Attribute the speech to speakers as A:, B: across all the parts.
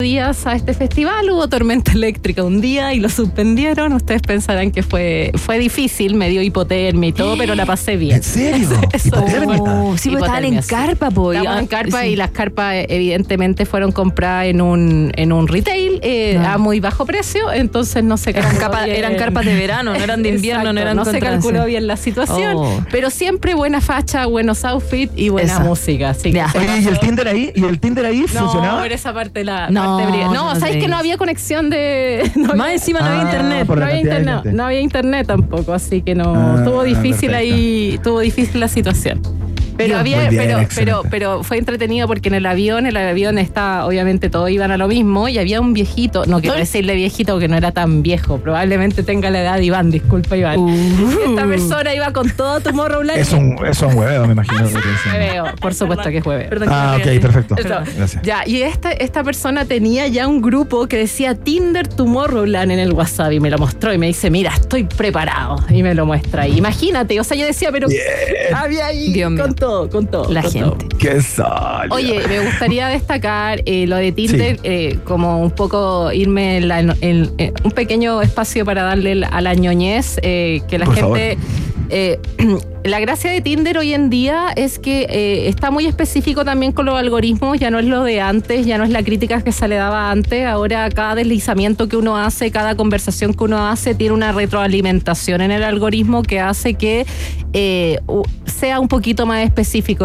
A: días a este festival, hubo tormenta eléctrica un día y lo suspendieron. Ustedes pensarán que fue, fue difícil, me dio hipotermia y todo, pero la pasé bien.
B: ¿En serio?
A: Eso,
B: ¿Hipotermia?
C: Oh, sí, pues estaban en carpa, po.
A: Estaban en carpa
C: sí.
A: y las carpas evidentemente fueron compradas en un, en un retail eh, a muy bajo precio, entonces no se
C: Eran,
A: calculó
C: capa-
A: bien.
C: eran carpas de verano, no eran de invierno,
A: Exacto,
C: no eran
A: No se calculó bien la situación,
C: Oh.
A: pero siempre buena facha, buenos outfits y buena música. Así que
B: Oye, ¿y el. Tinder ahí? ¿Y el Tinder ahí
A: No,
B: funcionaba?
A: pero esa parte la
C: No, no
A: No, sabes que no había conexión de. no
C: Más
A: había-
C: encima no había
B: Ah,
C: internet.
A: no había internet,
B: gente.
A: no había internet tampoco, así que no
B: Ah,
A: tuvo difícil
B: perfecto.
A: ahí, tuvo difícil la situación. Pero había,
B: bien,
A: pero, pero, pero fue entretenido porque en el avión, el avión está, obviamente todos iban a lo mismo y había un viejito, no quiero decirle viejito porque no era tan viejo, probablemente tenga la edad de Iván, disculpa Iván.
C: Uh.
A: Esta persona iba con todo Tomorrowland.
B: Es un, es un hueveo, me imagino. que.
A: Hueveo, por supuesto que es hueveo.
C: Perdón,
B: Ah,
C: que
B: ok, perfecto.
A: Eso.
B: Gracias.
A: Ya, y esta, esta persona tenía ya un grupo que decía Tinder Tomorrowland en el WhatsApp y me lo mostró y me dice, mira, estoy preparado. Y me lo muestra. Y imagínate, o sea, yo decía, pero había ahí
C: Dios mío.
A: con todo, con todo.
C: La
A: con
C: gente.
A: todo.
B: Qué sólido.
A: Oye, me gustaría destacar eh, lo de Tinder,
B: Sí.
A: eh, como un poco irme en, la- en- en un pequeño espacio para darle a la ñoñez, eh, que la
B: Por
A: gente... eh, la gracia de Tinder hoy en día es que eh, está muy específico también con los algoritmos, ya no es lo de antes, ya no es la crítica que se le daba antes, ahora cada deslizamiento que uno hace, cada conversación que uno hace tiene una retroalimentación en el algoritmo que hace que eh, sea un poquito más específico.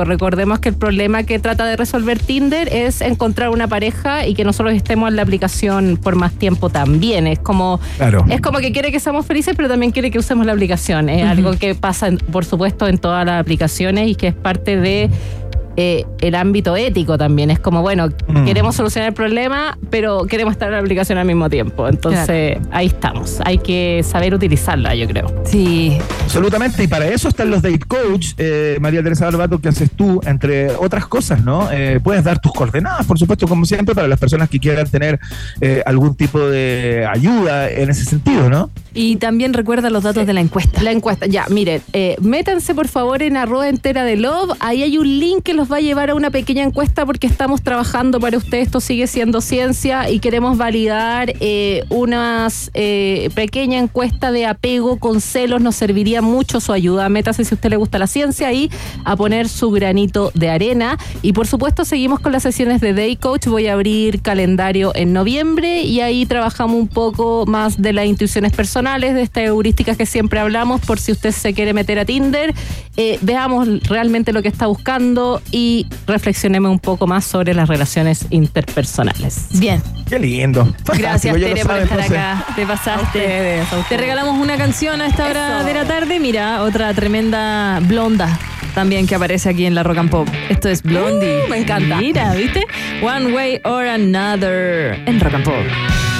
A: Recordemos que el problema que trata de resolver Tinder es encontrar una pareja y que nosotros estemos en la aplicación por más tiempo también. Es como,
B: Claro.
A: es como que quiere que seamos felices, pero también quiere que usemos la aplicación. Es algo que pasa, por supuesto, en todas las aplicaciones y que es parte de eh, el ámbito ético también. Es como, bueno,
B: Mm.
A: queremos solucionar el problema, pero queremos estar en la aplicación al mismo tiempo. Entonces, ahí estamos. Hay que saber utilizarla, yo creo.
C: Sí.
B: Absolutamente, y para eso están los date coach, eh, María Teresa Barbato, que haces tú, entre otras cosas, ¿no? Eh, puedes dar tus coordenadas, por supuesto, como siempre, para las personas que quieran tener eh, algún tipo de ayuda en ese sentido, ¿no?
C: Y también recuerda los datos de la encuesta.
A: La encuesta, ya, miren, eh, métanse por favor en arroba entera de love. Ahí hay un link que los va a llevar a una pequeña encuesta porque estamos trabajando para usted. Esto sigue siendo ciencia y queremos validar eh, unas eh, pequeña encuesta de apego con celos. Nos serviría mucho su ayuda. Métase si a usted le gusta la ciencia y a poner su granito de arena. Y por supuesto, seguimos con las sesiones de Day Coach. Voy a abrir calendario en noviembre y ahí trabajamos un poco más de las intuiciones personales, de estas heurísticas que siempre hablamos, por si usted se quiere meter a Tinder. Eh, veamos realmente lo que está buscando y reflexionemos un poco más sobre las relaciones interpersonales.
C: Bien.
B: Qué lindo. Fantástico,
C: Gracias, Tere, por
B: saben,
C: estar
B: entonces.
C: acá. Te
A: A
C: pasaste.
A: ustedes, a
C: Te
A: ustedes.
C: regalamos una canción a esta hora
A: Eso.
C: de la tarde. Mira, otra tremenda blonda también que aparece aquí en la Rock and Pop. Esto es Blondie.
A: Uh, me encanta.
C: Mira, ¿viste? One Way or Another en Rock and Pop.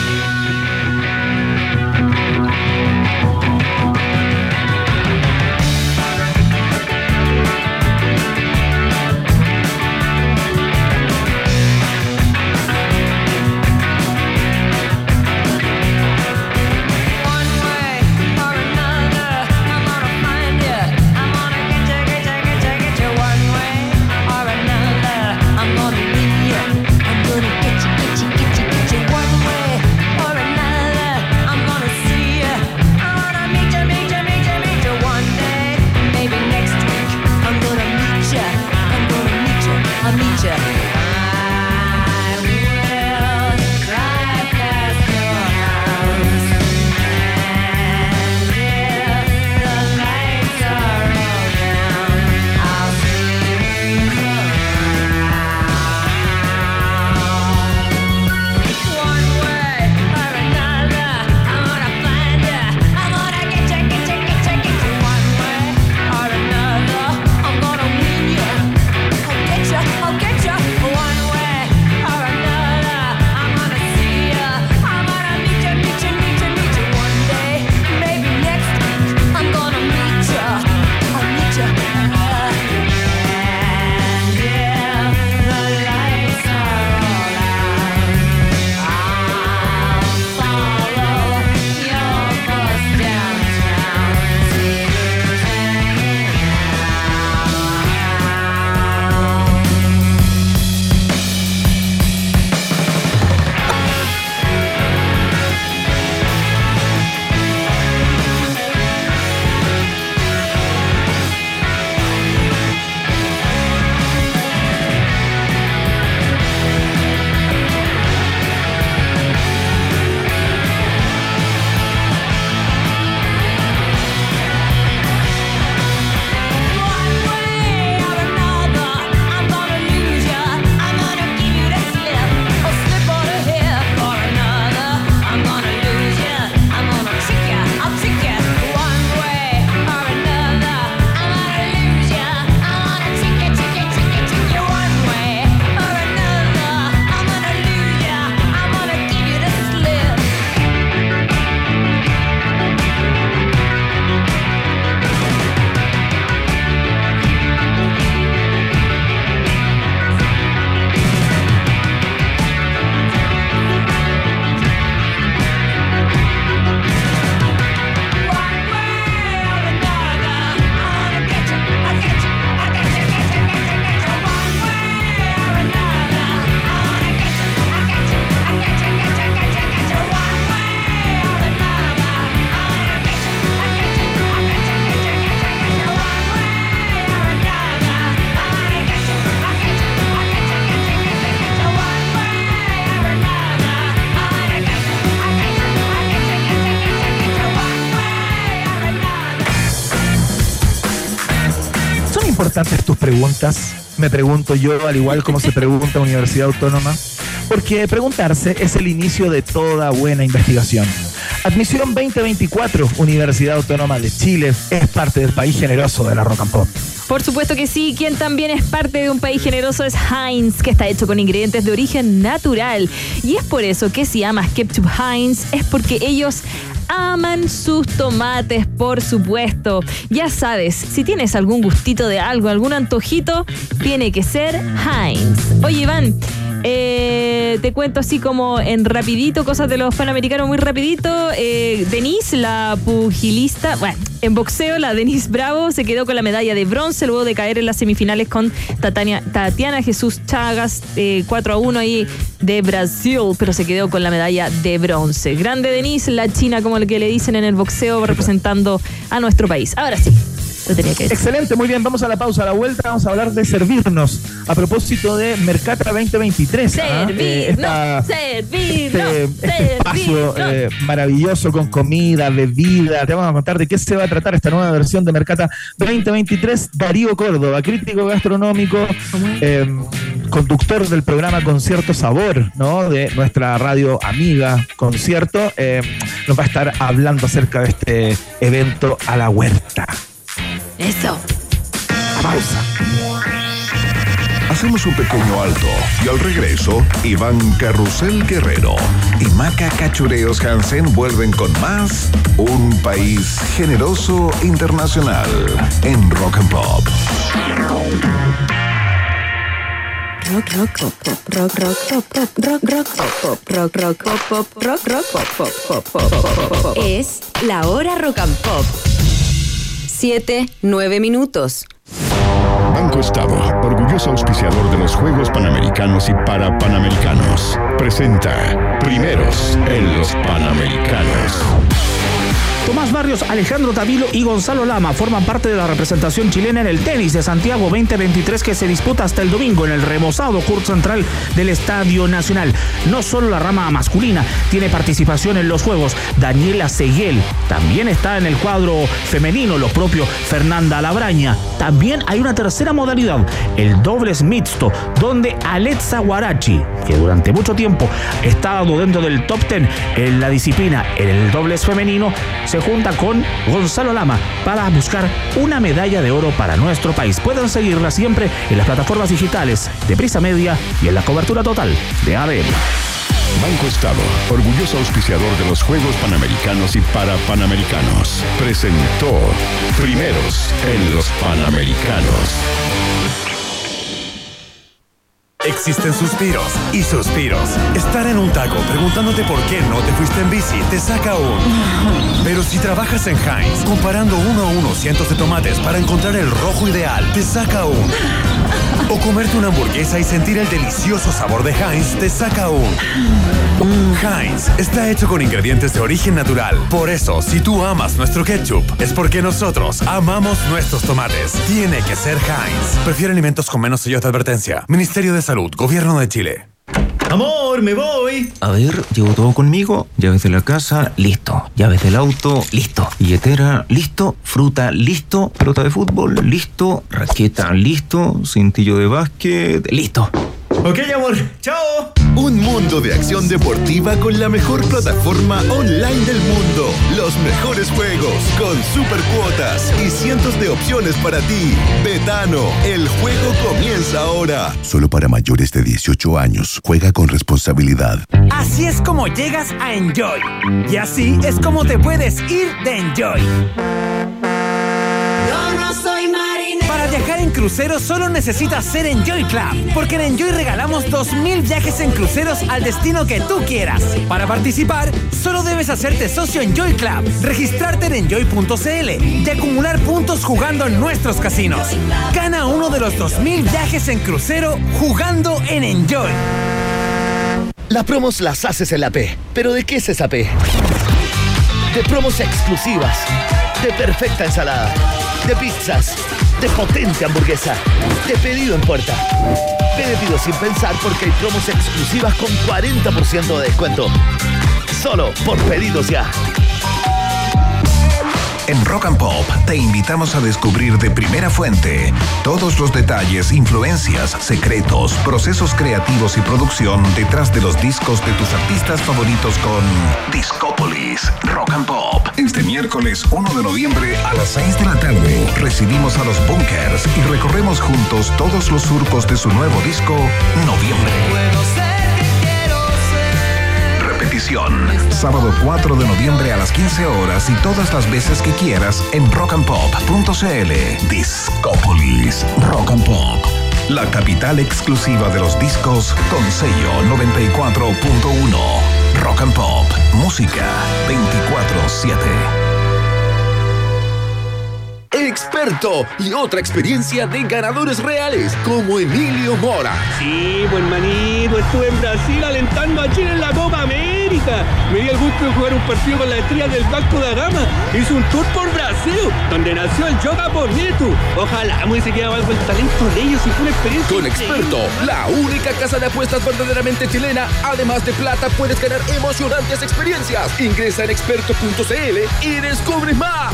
B: Me pregunto yo, al igual como se pregunta Universidad Autónoma, porque preguntarse es el inicio de toda buena investigación. Admisión 2024, Universidad Autónoma de Chile, es parte del país generoso de la Rock.
C: Por supuesto que sí, quien también es parte de un país generoso es Heinz, que está hecho con ingredientes de origen natural. Y es por eso que si amas Ketchup Heinz, es porque ellos aman sus tomates, por supuesto. Ya sabes, si tienes algún gustito de algo, algún antojito, tiene que ser Heinz. Oye, Iván. Eh, te cuento así como en rapidito, cosas de los panamericanos muy rapidito. Eh, Denise, la pugilista, bueno, en boxeo, la Denise Bravo se quedó con la medalla de bronce luego de caer en las semifinales con Tatania- Tatiana Jesús Chagas, eh, 4 a 1 ahí de Brasil, pero se quedó con la medalla de bronce. Grande Denise, la china como el que le dicen en el boxeo, representando a nuestro país. Ahora sí, lo tenía que decir.
B: Excelente, muy bien, vamos a la pausa, a la vuelta vamos a hablar de servirnos a propósito de Mercata 2023. ¿ah? Eh, esta-
C: Servirnos, servirnos,
B: este, este espacio
C: servirnos.
B: eh, maravilloso con comida, bebida. Te vamos a contar de qué se va a tratar esta nueva versión de Mercata 2023. Darío Córdoba, crítico gastronómico, eh, conductor del programa Concierto Sabor, ¿no? De nuestra radio amiga Concierto, eh, nos va a estar hablando acerca de este evento a la huerta.
C: Eso.
B: Pausa.
D: Hacemos un pequeño alto y al regreso, Iván Carrusel Guerrero y Maca Cachureos Hansen vuelven con más Un País Generoso Internacional en Rock and Pop.
E: Rock, rock, pop, pop, rock, rock, pop, pop, rock, rock, pop, pop, rock, rock, pop, pop, rock, rock, pop, pop, pop, pop, pop, pop, pop. Es la hora rock and pop. Siete, nueve minutos.
F: Banco Estado, orgulloso auspiciador de los Juegos Panamericanos y para Panamericanos, presenta Primeros en los Panamericanos.
G: Tomás Barrios, Alejandro Tavilo y Gonzalo Lama forman parte de la representación chilena en el tenis de Santiago 2023 que se disputa hasta el domingo en el remozado curso central del Estadio Nacional. No solo la rama masculina tiene participación en los Juegos, Daniela Seguel también está en el cuadro femenino, lo propio Fernanda Labraña. También hay una tercera modalidad, el dobles mixto, donde Alexa Guarachi, que durante mucho tiempo ha estado dentro del top 10 en la disciplina en el dobles femenino, se junta con Gonzalo Lama para buscar una medalla de oro para nuestro país. Pueden seguirla siempre en las plataformas digitales de Prisa Media y en la cobertura total de ADN.
F: Banco Estado, orgulloso auspiciador de los Juegos Panamericanos y para Panamericanos, presentó Primeros en los Panamericanos.
H: Existen suspiros y suspiros. Estar en un taco preguntándote por qué no te fuiste en bici te saca un. Pero si trabajas en Heinz, comparando uno a uno cientos de tomates para encontrar el rojo ideal, te saca un. O comerte una hamburguesa y sentir el delicioso sabor de Heinz te saca un. Heinz está hecho con ingredientes de origen natural. Por eso, si tú amas nuestro ketchup, es porque nosotros amamos nuestros tomates. Tiene que ser Heinz. Prefiere alimentos con menos sellos de advertencia. Ministerio de Salud, Gobierno de Chile.
I: Amor, me voy. A ver, llevo todo conmigo. Llaves de la casa, listo. Llaves del auto, listo. Billetera, listo. Fruta, listo. Pelota de fútbol, listo. Raqueta, listo. Cintillo de básquet, listo. Ok, amor. Chao.
J: Un mundo de acción deportiva con la mejor plataforma online del mundo. Los mejores juegos con super cuotas y cientos de opciones para ti. Betano, el juego comienza ahora. Solo para mayores de 18 años. Juega con responsabilidad.
K: Así es como llegas a Enjoy. Y así es como te puedes ir de Enjoy.
E: Yo no
K: crucero solo necesitas ser Enjoy Club, porque en Enjoy regalamos 2.000 viajes en cruceros al destino que tú quieras. Para participar, solo debes hacerte socio Enjoy Club, registrarte en enjoy.cl y acumular puntos jugando en nuestros casinos. Gana uno de los 2.000 viajes en crucero jugando en Enjoy.
L: Las promos las haces en la P. ¿Pero de qué es esa P? De promos exclusivas, de perfecta ensalada, de pizzas, potente hamburguesa, de pedido en puerta. Ve de pido sin pensar porque hay promos exclusivas con 40% de descuento. Solo por pedidos ya.
D: En Rock and Pop te invitamos a descubrir de primera fuente todos los detalles, influencias, secretos, procesos creativos y producción detrás de los discos de tus artistas favoritos con Discópolis Rock and Pop. Este miércoles 1 de noviembre a las 6 de la tarde recibimos a los Bunkers y recorremos juntos todos los surcos de su nuevo disco Noviembre. Repetición. Sábado 4 de noviembre a las 15 horas y todas las veces que quieras en rockandpop.cl. Discópolis Rock and Pop. La capital exclusiva de los discos con sello 94.1. Rock and Pop. Música 24-7.
M: Experto y otra experiencia de ganadores reales como Emilio Mora.
N: Sí, buen manito, estuve en Brasil alentando a Chile en la Copa América. Me di el gusto de jugar un partido con la estrella del Vasco da Gama. Hice un tour por Brasil, donde nació el Yoga Bonito. Ojalá me quedado algo el talento de ellos y fue una experiencia.
M: Con Experto, la única casa de apuestas verdaderamente chilena, además de plata, puedes ganar emocionantes experiencias. Ingresa en experto.cl y descubre más.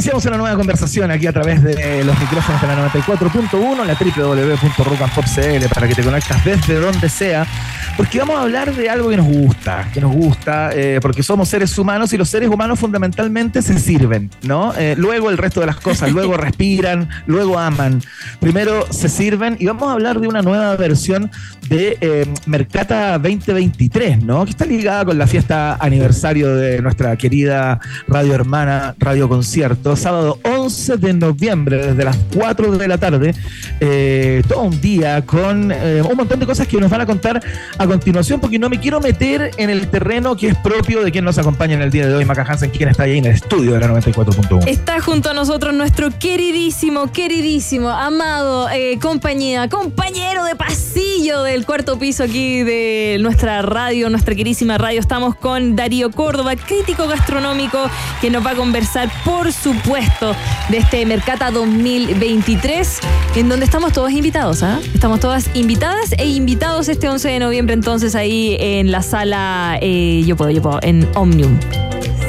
B: iniciamos una nueva conversación aquí a través de los micrófonos de la 94.1, la www.rockandpop.cl para que te conectas desde donde sea, porque vamos a hablar de algo que nos gusta, que nos gusta, eh, porque somos seres humanos y los seres humanos fundamentalmente se sirven, ¿no? Eh, luego el resto de las cosas, luego respiran, luego aman. Primero se sirven y vamos a hablar de una nueva versión de eh, Mercata 2023, ¿no? Que está ligada con la fiesta aniversario de nuestra querida radio hermana Radio Concierto, sábado 11 de noviembre, desde las 4 de la tarde, eh, todo un día con eh, un montón de cosas que nos van a contar a continuación, porque no me quiero meter en el terreno que es propio de quien nos acompaña en el día de hoy, Maca Hansen, quien está ahí en el estudio de la 94.1.
C: Está junto a nosotros nuestro queridísimo, queridísimo, amado eh, compañía, compañero de pasillo del cuarto piso aquí de nuestra radio, nuestra queridísima radio. Estamos con Darío Córdoba, crítico gastronómico, que nos va a conversar, por supuesto, de este Mercata 2023, en donde estamos todos invitados, ¿ah? Estamos todas invitadas e invitados este 11 de noviembre, entonces ahí en la sala, eh, yo puedo, yo puedo, en Omnium.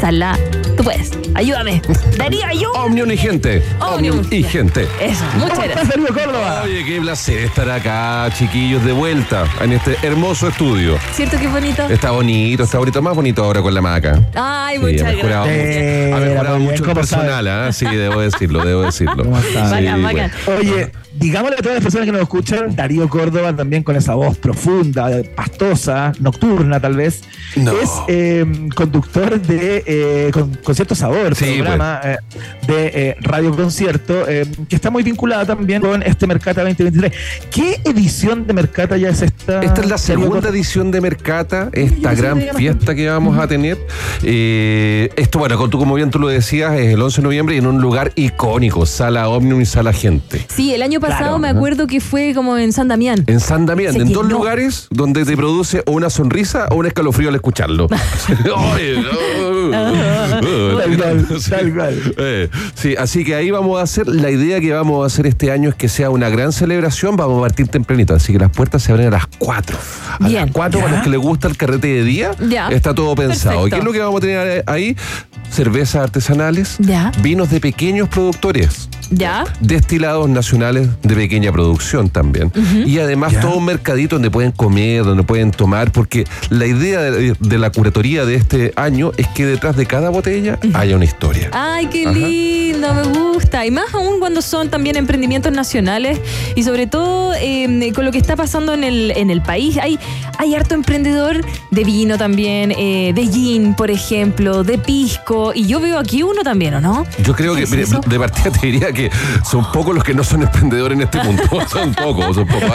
C: Sala, tú puedes, ayúdame. Darío, ayúdame.
O: Omnium y gente.
C: Omnium.
O: y gente.
C: Eso, muchas gracias.
O: Oye, qué placer estar acá, chiquillos, de vuelta en este hermoso estudio.
C: ¿Cierto que bonito?
O: Está bonito, está bonito, más bonito ahora con la maca.
C: Ay,
O: Sí,
C: muchas
O: ha mejorado
C: gracias.
O: mucho. Ha mejorado mucho el
B: ¿cómo
O: personal, ¿ah? Sí, debo decirlo, debo decirlo. Sí,
C: Bacán,
O: bueno.
C: bacán.
B: Oye, digámosle a todas las personas que nos escuchan, Darío Córdoba también con esa voz profunda, pastosa, nocturna tal vez,
O: No.
B: es eh, conductor de eh, con, Concierto Sabor,
O: Sí,
B: programa eh, de eh, Radio Concierto, eh, que está muy vinculada también con este Mercata 2023. ¿Qué edición de Mercata ya es esta?
O: Esta es la segunda edición de Mercata, esta gran fiesta que vamos a tener. Eh, esto, bueno, tú como bien tú lo decías, es el 11 de noviembre y en un lugar icónico, Sala Omnium y Sala Gente.
C: Sí, el año pasado
B: Claro,
C: me acuerdo que fue como en San Damián.
O: En San Damián, en dos lugares donde te produce o una sonrisa o un escalofrío al escucharlo.
B: Tal cual,
O: Sí.
B: cual.
O: Eh, sí, así que ahí vamos a hacer, la idea que vamos a hacer este año es que sea una gran celebración, vamos a partir tempranito, así que las puertas se abren a las 4. A
C: Bien.
O: las 4 para los que les gusta el carrete de día,
C: Ya.
O: está todo pensado.
C: Perfecto.
O: ¿Y qué es lo que vamos a tener ahí? Cervezas artesanales,
C: Ya.
O: vinos de pequeños productores
C: ¿Ya?
O: destilados nacionales de pequeña producción también. Y además todo un mercadito donde pueden comer, donde pueden tomar, porque la idea de, de la curatoría de este año es que detrás de cada botella haya una historia.
C: Ay, qué
O: Ajá.
C: lindo, me gusta. Y más aún cuando son también emprendimientos nacionales y sobre todo eh, con lo que está pasando en el, en el país. Hay, hay harto emprendedor de vino también, eh, de gin, por ejemplo, de pisco. Y yo veo aquí uno también, ¿o no?
O: Yo creo que,
C: ¿Es
O: de partida te diría que que son pocos los que no son emprendedores en este mundo. Son pocos, son pocos.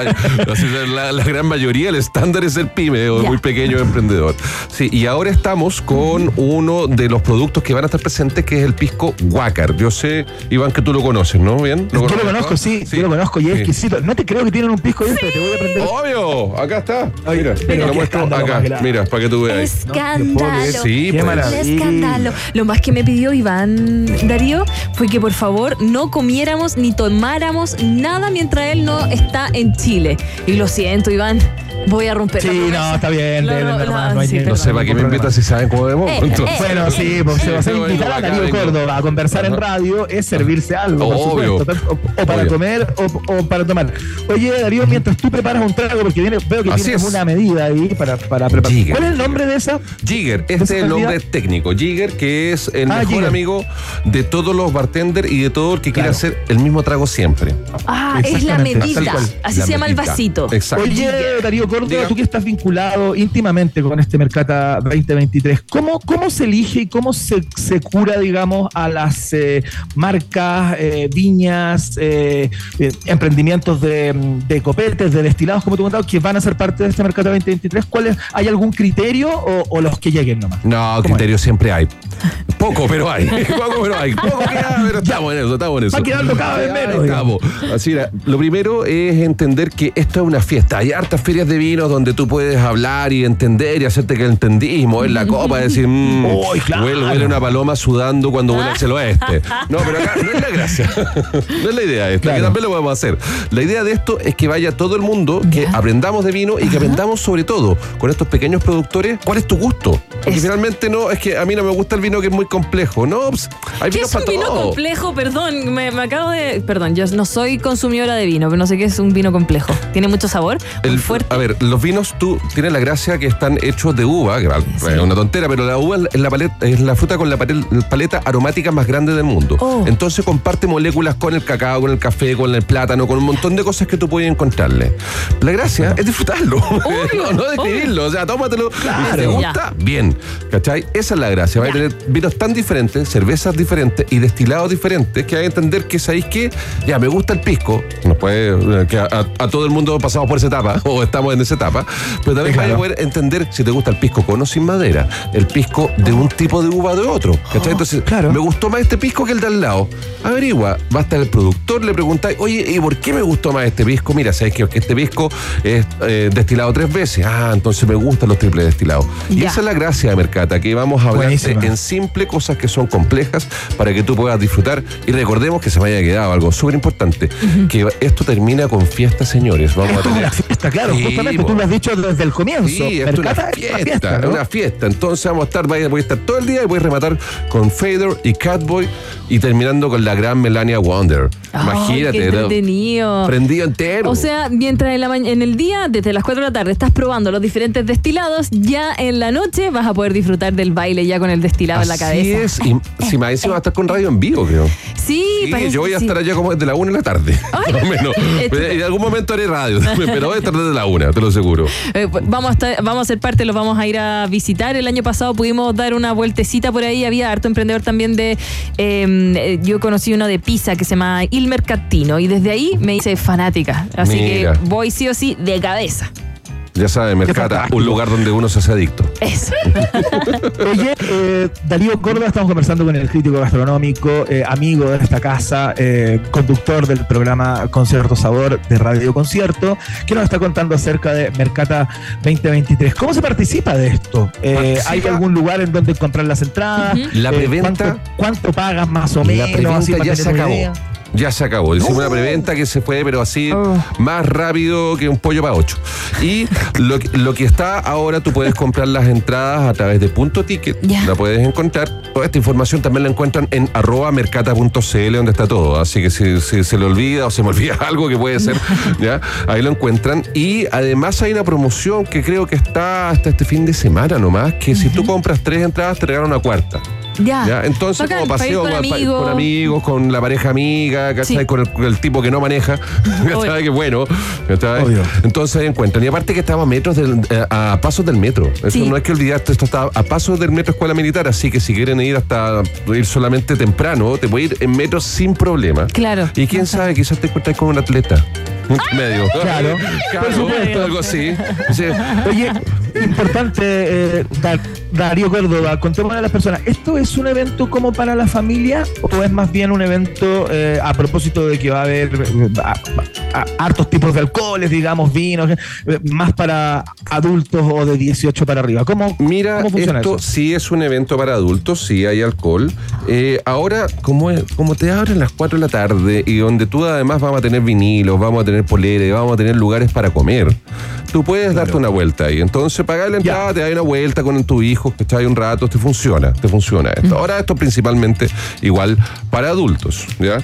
O: La, la gran mayoría, el estándar es el pyme o muy pequeño emprendedor. Sí, y ahora estamos con uno de los productos que van a estar presentes, que es el pisco Huácar. Yo sé, Iván, que tú lo conoces, ¿no? ¿Bien?
B: Yo lo conozco,
O: no?
B: sí, yo lo conozco y es
O: Sí.
B: exquisito. No te creo que tienen un pisco dentro, te voy a aprender.
O: Obvio, acá está. Mira,
B: pero
O: te lo muestro acá. Mira, para que tú veas.
C: Escándalo.
O: Sí,
B: Qué
O: pues.
B: maravilla.
C: escándalo. Lo más que me pidió Iván Darío fue que por favor no comiéramos ni tomáramos nada mientras él no está en Chile. Y lo siento, Iván, voy a romper
B: Sí, no, está bien,
C: No, no,
B: normal,
C: no,
B: no hay
C: sí,
B: ni-
O: No
C: perdón.
O: sé para qué me invitas si saben cómo vemos.
C: Eh,
O: Entonces-
B: Bueno, sí, pues se va a invitar a Darío. Córdoba a conversar en radio, es servirse algo, por
O: Obvio.
B: supuesto. O, o para
O: Obvio.
B: comer o, o para tomar. Oye, Darío, mientras tú preparas un trago, porque viene, veo que
O: Así
B: tienes
O: es.
B: una medida ahí para, para preparar.
O: Jigger.
B: ¿Cuál es el nombre de esa?
O: Jigger,
B: ¿De
O: este es el nombre técnico. Jigger, que es el
B: Ah,
O: mejor
B: Jigger.
O: amigo de todos los bartenders y de todo el que quiere
B: Claro.
O: hacer el mismo trago siempre.
C: Ah, es la medida. Así
O: La
C: se llama el vasito.
O: Exacto.
B: Oye, Darío Córdoba,
O: Diga.
B: tú que estás vinculado íntimamente con este Mercata 2023, ¿cómo, cómo se elige y cómo se, se cura, digamos, a las eh, marcas, eh, viñas, eh, emprendimientos de, de copetes, de destilados, como tú contabas, que van a ser parte de este Mercata 2023? ¿Cuál es- ¿Hay algún criterio o, o los que lleguen nomás?
O: No, criterio siempre hay. Poco, pero hay. Poco, pero hay. Poco queda, pero estamos en eso, estamos en eso.
B: Va quedando cada vez menos,
O: Estamos. Así era. Lo primero es entender que esto es una fiesta. Hay hartas ferias de vinos donde tú puedes hablar y entender y hacerte que entendís, mover la copa y decir, mmm,
B: Uy, claro.
O: huele, huele una paloma sudando cuando vuela hacia el oeste. No, pero acá no es la gracia. No es la idea esta, que también lo podemos hacer. La idea de esto es que vaya todo el mundo, que aprendamos de vino y que aprendamos sobre todo con estos pequeños productores cuál es tu gusto. Porque finalmente no, es que a mí no me gusta el vino que es muy complejo. No, pues, hay
C: ¿Qué
O: vinos
C: es un
O: para
C: vino
O: todo.
C: complejo? Perdón, me, me acabo de. Perdón, yo no soy consumidora de vino, pero no sé qué es un vino complejo. ¿Tiene mucho sabor?
O: El-
C: fuerte.
O: A ver, los vinos tú tienes la gracia que están hechos de uva, que es una tontera, pero la uva es la, paleta, es la fruta con la paleta, aromática más grande del mundo.
C: Oh.
O: Entonces comparte moléculas con el cacao, con el café, con el plátano, con un montón de cosas que tú puedes encontrarle. La gracia es disfrutarlo, no, no describirlo. O sea, tómatelo. y si te gusta, bien. ¿Cachai? Esa es la gracia. Va a tener vinos tan diferentes, cervezas diferentes y destilados diferentes que hay que entender que sabéis que ya me gusta el pisco. Nos puede, eh, que a, a- a todo el mundo pasamos por esa etapa o estamos en esa etapa, pero también
B: Claro.
O: hay que poder entender si te gusta el pisco con o sin madera, el pisco de un tipo de uva o de otro. ¿Cachai? Entonces, me gustó más este pisco que el de al lado. Averigua, va a estar el productor, le preguntáis, oye, ¿y por qué me gustó más este pisco? Mira, sabes que este pisco es eh, destilado tres veces. Ah, entonces me gustan los triples destilados. Y esa es la gracia de Mercata, que vamos a hablar en simple cosas que son complejas para que tú puedas disfrutar. Y recordemos que se me haya quedado algo súper importante, que esto termina con fiesta, señores. Vamos
B: Esto
O: a
B: es
O: tener
B: una fiesta, claro,
O: Sí,
B: justamente
O: po.
B: tú lo has dicho desde el comienzo.
O: Sí, esto es una
B: Mercata
O: fiesta,
B: es una fiesta, ¿no?
O: una fiesta. Entonces vamos a estar, a, voy a estar todo el día y voy a rematar con Fader y Catboy y terminando con la gran Melania Wonder.
C: Ay,
O: Imagínate,
C: qué
O: prendido entero.
C: O sea, mientras en, la en el día, desde las 4 de la tarde, estás probando los diferentes destilados, ya en la noche vas a poder disfrutar del baile ya con el destilado en la cabeza.
O: es, y si más encima va a estar con radio en vivo, creo.
C: Sí,
O: Sí,
C: parece
O: yo voy a
C: sí.
O: estar allá como desde la una de la tarde. Más o menos. Y en algún momento haré radio pero voy a estar desde la una, te lo aseguro.
C: Eh, pues, vamos, a estar- vamos a ser parte, los vamos a ir a visitar. El año pasado pudimos dar una vueltecita por ahí. Había harto emprendedor también de. eh, eh, yo conocí uno de pizza que se llama Il Mercatino y desde ahí me hice fanática. Así
O: Mira.
C: que voy sí o sí de cabeza.
O: Ya sabes, Mercata, un lugar donde uno se hace adicto.
C: Eso.
B: Oye, eh, Darío Córdoba, estamos conversando con el crítico gastronómico, eh, amigo de esta casa, eh, conductor del programa Concierto Sabor de Radio Concierto, que nos está contando acerca de Mercata 2023. ¿Cómo se participa de esto? Eh,
O: Participa-
B: ¿Hay algún lugar en donde comprar las entradas?
O: La
B: Eh,
O: preventa-
B: ¿cuánto, cuánto pagas más o menos?
O: La preventa
B: así para
O: ya se acabó.
B: idea?
O: Ya se acabó. Hicimos una preventa que se fue, pero así
C: Oh.
O: más rápido que un pollo para ocho. Y lo, que- lo que está ahora, tú puedes comprar las entradas a través de punto ticket.
C: Ya.
O: La puedes encontrar. Toda esta información también la encuentran en arroba mercata.cl, donde está todo. Así que si, si se le olvida o se me olvida algo que puede ser, ¿ya? ahí lo encuentran. Y además hay una promoción que creo que está hasta este fin de semana nomás, que si tú compras tres entradas, te regalan una cuarta.
C: Ya.
O: Entonces,
C: Bacán,
O: como paseo
C: con amigos.
O: con amigos, con la pareja amiga, ¿cachai?
C: Sí.
O: Con, el, tipo que no maneja, ¿cachai? Que bueno, ¿cachai? Entonces encuentran. Y aparte que estamos a metros del, eh, a pasos del metro. Eso
C: Sí.
O: no es que olvidarte, esto está a pasos del metro escuela militar, así que si quieren ir hasta ir solamente temprano, te puede ir en metro sin problema.
C: Claro.
O: Y quién sabe, quizás te encuentras con un atleta. Medio.
B: Claro, por supuesto.
O: Algo así. Sí.
B: Oye, importante, eh, Dar- Darío Córdoba, contémosle a las personas, ¿esto es un evento como para la familia o es más bien un evento eh, a propósito de que va a haber eh, a- a- hartos tipos de alcoholes, digamos, vinos, eh, más para adultos o de 18 para arriba? ¿Cómo,
O: Mira,
B: cómo funciona
O: esto
B: eso?
O: sí es un evento para adultos, sí hay alcohol. Eh, ahora, como, es- como te abren las 4 de la tarde y donde tú además vamos a tener vinilos, vamos a tener poleres, vamos a tener lugares para comer, tú puedes darte una vuelta ahí. Entonces, pagar la entrada, te das una vuelta con tu hijo, ahí un rato, te funciona, te funciona esto. Ahora, esto principalmente igual para adultos, ¿ya?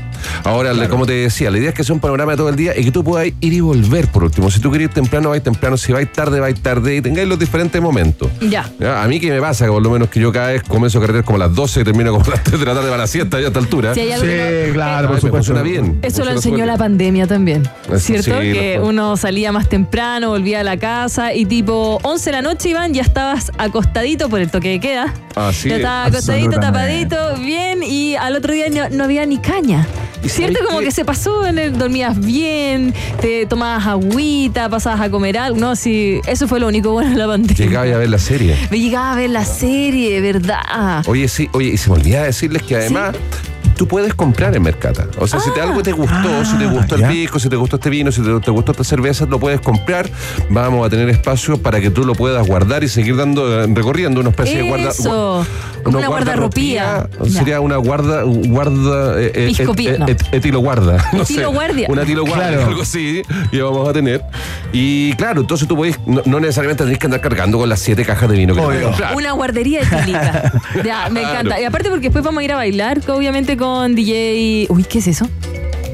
O: Ahora, como te decía, la idea es que sea un panorama de todo el día y que tú puedas ir y volver por último. Si tú quieres ir temprano, vais temprano. Si vais tarde, vais tarde y tengáis los diferentes momentos.
C: Ya.
O: Ya, A mí que me pasa, que por lo menos que yo cada vez comienzo a carretear como a las 12 y termino como a las 3 de la tarde para la siesta ya a esta altura.
C: Si hay algo que no-
B: claro,
O: Ay, me funciona bien.
C: Eso lo enseñó la pandemia también.
O: Eso
C: ¿Cierto?
O: sí,
C: que uno salía más temprano, volvía a la casa y tipo 11 de la noche, Iván, ya estabas acostadito por el toque de queda.
O: Así
C: ya
O: es.
C: estabas acostadito, tapadito, bien, y al otro día no, no había ni caña.
O: ¿Y
C: ¿Cierto? Como
O: qué?
C: que se pasó, en el, dormías bien, te tomabas agüita, pasabas a comer algo. No, sí, eso fue lo único bueno de la pandemia.
O: Llegaba ya a ver la serie.
C: Me llegaba a ver la serie, ¿verdad?
O: Oye, sí, oye, y se me olvidaba decirles que además tú puedes comprar en Mercata. O sea, si te algo te gustó,
B: Ah,
O: si te gustó
B: ya.
O: el pisco, si te gustó este vino, si te, te gustó esta cerveza, lo puedes comprar. Vamos a tener espacio para que tú lo puedas guardar y seguir dando, eh, recorriendo una especie de guarda.
C: Como una guardarropía.
O: Sería una guarda, guarda, eh, eh,
C: Piscopía,
O: et-
C: no.
O: et- etilo guarda. No sé,
C: Etilo guardia.
O: Una etilo guardia,
B: Claro.
O: algo así, y vamos a tener. Y claro, entonces tú podés, no, no necesariamente tenés que andar cargando con las siete cajas de vino que.
C: Una guardería de tilita. Ya, me
O: Claro.
C: encanta. Y aparte porque después vamos a ir a bailar, obviamente con DJ... Uy, ¿qué es eso?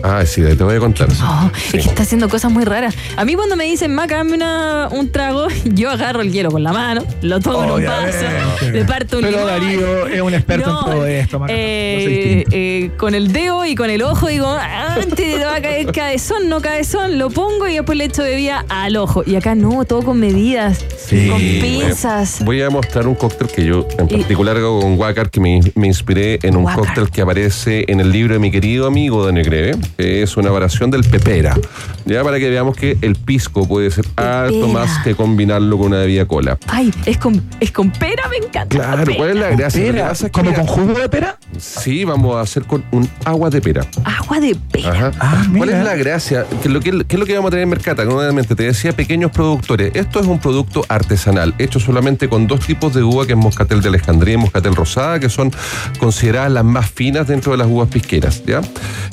O: Ah, sí, te voy a contar.
C: Oh,
O: Sí.
C: Es que está haciendo cosas muy raras. A mí cuando me dicen, Maca, dame una, un trago, yo agarro el hielo con la mano, lo tomo en un vaso, le parto un
B: Pero
C: limón.
B: Darío es un experto
C: No,
B: en todo esto, Maca.
C: eh,
B: No
C: eh, con el dedo y con el ojo digo, antes te va a caer cabezón, no cabezón, lo pongo y después le echo bebida al ojo. Y acá no, todo con medidas, con pinzas.
O: Voy a mostrar un cóctel que yo en
C: Y-
O: particular hago con Wacar, que me, me inspiré en un cóctel que aparece en el libro de mi querido amigo Daniel Greve, es una variación del pepera. Ya para que veamos que el pisco puede ser harto más que combinarlo con una bebida cola.
C: Ay, es con, es con pera, me encanta. la
O: Claro, ¿cuál es la gracia?
B: Pera,
O: es que,
B: ¿Como con jugo de pera?
O: Sí, vamos a hacer con un agua de pera.
C: Agua de pera.
O: Ajá.
B: Ah,
O: ¿Cuál es la gracia? ¿Qué es lo que, qué es lo que vamos a tener en Mercata? Nuevamente, te decía pequeños productores. Esto es un producto artesanal, hecho solamente con dos tipos de uva, que es moscatel de Alejandría y moscatel rosada, que son consideradas las más finas dentro de las uvas pisqueras. ¿ya?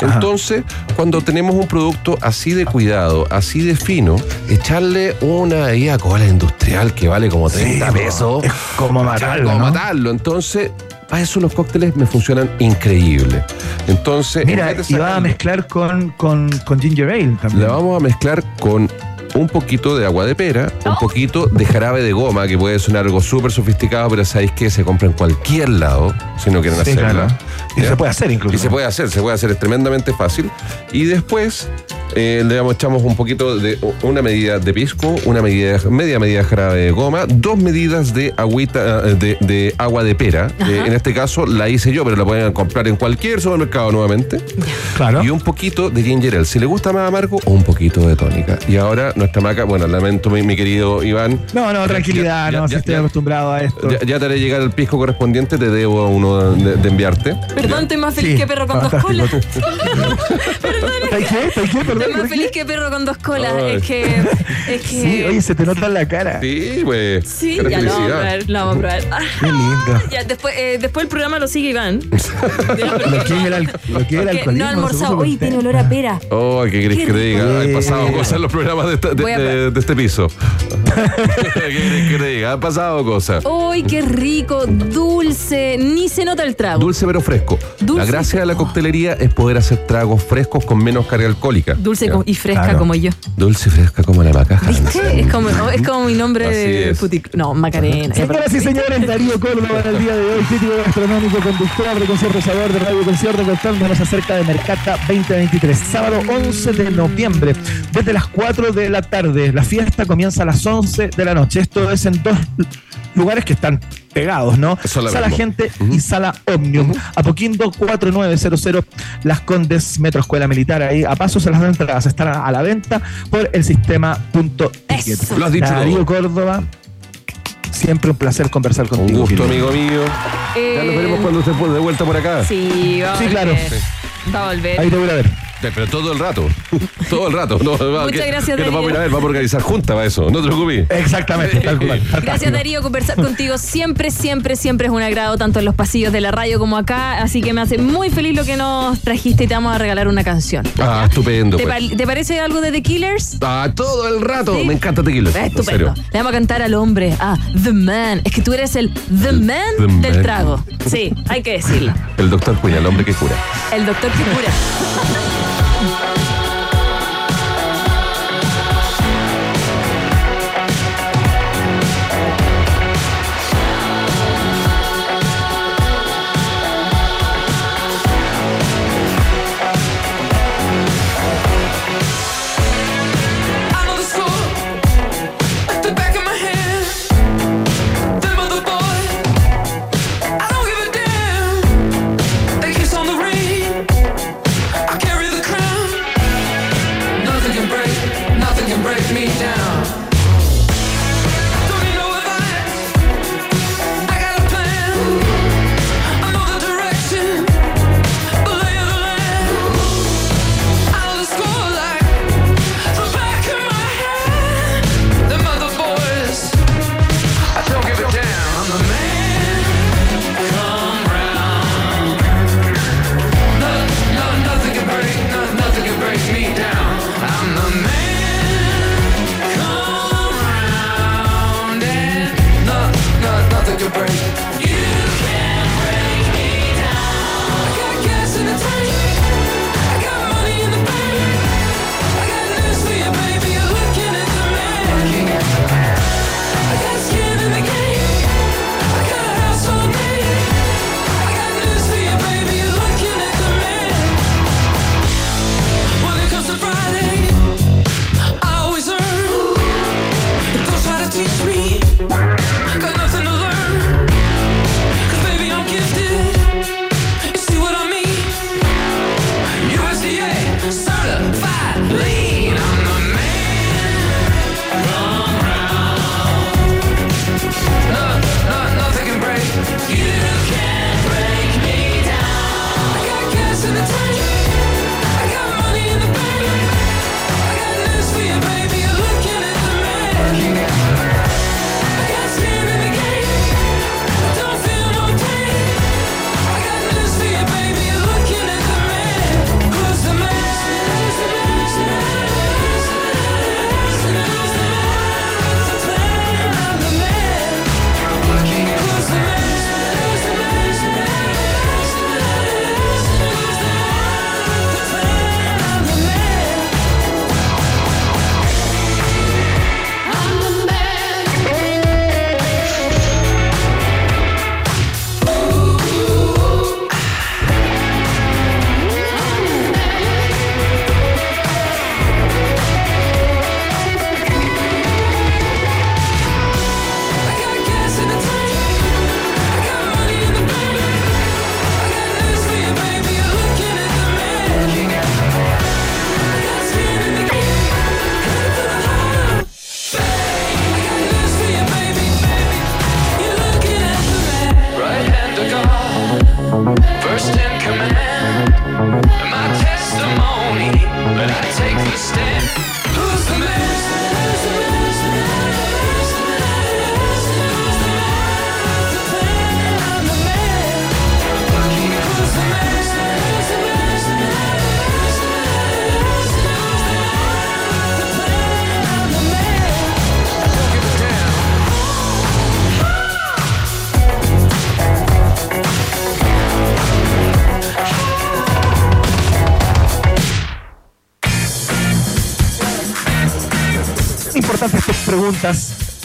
O: Entonces, cuando tenemos un producto así de cuidado, así de fino, echarle una bebida cola industrial que vale como 30
B: Sí,
O: pesos.
B: es como matarlo,
O: Como
B: ¿no?
O: matarlo. Entonces, para eso los cócteles me funcionan increíble. Entonces, en
B: Mira,
O: de
B: y va a mezclar con, con, con ginger ale también.
O: la vamos a mezclar con un poquito de agua de pera, un poquito de jarabe de goma, que puede sonar algo súper sofisticado, pero sabéis que se compra en cualquier lado, si no quieren
B: Sí,
O: hacerla.
B: claro. Y
O: ¿Ya?
B: se puede hacer incluso.
O: Y se puede hacer, se puede hacer, es tremendamente fácil. Y después eh, le damos- echamos un poquito de una medida de pisco, una medida, media medida de jarabe de goma, dos medidas de agüita, eh, de, de agua de pera. Eh, en este caso la hice yo, pero la pueden comprar en cualquier supermercado nuevamente.
B: Claro.
O: Y un poquito de ginger ale. Si le gusta más amargo, un poquito de tónica. Y ahora nuestra maca, bueno, lamento mi, mi querido Iván.
B: No, no, tranquilidad,
O: Ya-
B: no,
O: ya-
B: si estoy
O: ya-
B: acostumbrado a esto.
O: Ya, ya te haré llegar el pisco correspondiente, te debo uno de, de enviarte.
C: Perdón, estoy más feliz
B: Sí,
C: que perro con dos colas.
B: ¿Estáis qué? ¿Estáis qué? Perdón,
C: Estoy
B: ¿por
C: más
B: qué?
C: feliz que perro con dos colas.
O: Ay.
C: Es que. Es que.
B: Sí, oye, se te nota en la cara.
O: Sí, pues.
C: Sí, ya lo vamos a probar. Lo vamos a probar.
B: Qué lindo.
C: ya, después, eh, después el programa lo sigue Iván. Ya,
B: Lo que es el, lo que el
C: no ha almorzado. Uy, tiene olor a pera.
O: Oh, ¿qué querés
C: Qué
O: que te diga? Han pasado
B: Sí.
O: cosas en los programas de, esta- de-
C: Voy a-
O: de- de este piso. ¿Qué te diga? Han pasado cosas.
C: Uy, qué rico, dulce. Ni se nota el trago.
O: Dulce pero fresco.
C: Dulce
O: la gracia de la coctelería es poder hacer tragos frescos con menos carga alcohólica.
C: Dulce
P: y fresca
O: Claro.
P: como yo.
O: Dulce y fresca como la macaja.
P: ¿Viste? Es como, es como mi nombre
O: Así
P: de putic- No, Macarena.
B: Señoras y señores, Darío Córdoba en el día de hoy, crítico gastronómico, conductor de concierto sabor de Radio Concierto, contándonos acerca de Mercata 2023. Sábado 11 de noviembre, desde las 4 de la tarde. La fiesta comienza a las 11 de la noche. Esto es en dos lugares que están pegados, ¿no?
O: Sala
B: Sala. Gente y Sala Omnium. Apoquindo 4900, Las Condes Metro Escuela Militar. Ahí a pasos las entradas están a la venta por el sistema punto ticket.
O: Lo has dicho
B: Darío
O: todo.
B: Córdoba, siempre un placer conversar
O: Un
B: contigo.
O: gusto,
B: querido.
O: amigo mío. Ya nos
P: Eh,
O: veremos cuando esté de vuelta por acá.
P: Sí, va a
B: Sí, claro.
P: Va a volver.
B: Ahí te voy a ver.
O: Pero todo el rato. Todo el rato. No,
P: Muchas
O: que-
P: gracias,
O: que nos vamos a ir a
P: Darío.
O: ver, vamos a organizar junta para eso. No te preocupes.
B: Exactamente, tal cual.
P: Gracias Darío, conversar contigo siempre, siempre, siempre es un agrado, tanto en los pasillos de la radio como acá, así que me hace muy feliz lo que nos trajiste y te vamos a regalar una canción.
O: Ah, estupendo.
P: ¿Te,
O: pues.
P: pa- te parece algo de The Killers?
O: Ah, todo el rato.
P: Sí.
O: Me encanta Tequila. En
P: Estupendo. Le vamos a cantar al hombre, a The Man. Es que tú eres el The Man
O: The
P: del
O: Man.
P: trago. Sí, hay que decirlo.
O: El doctor Cuña, el hombre que cura.
P: El doctor que cura.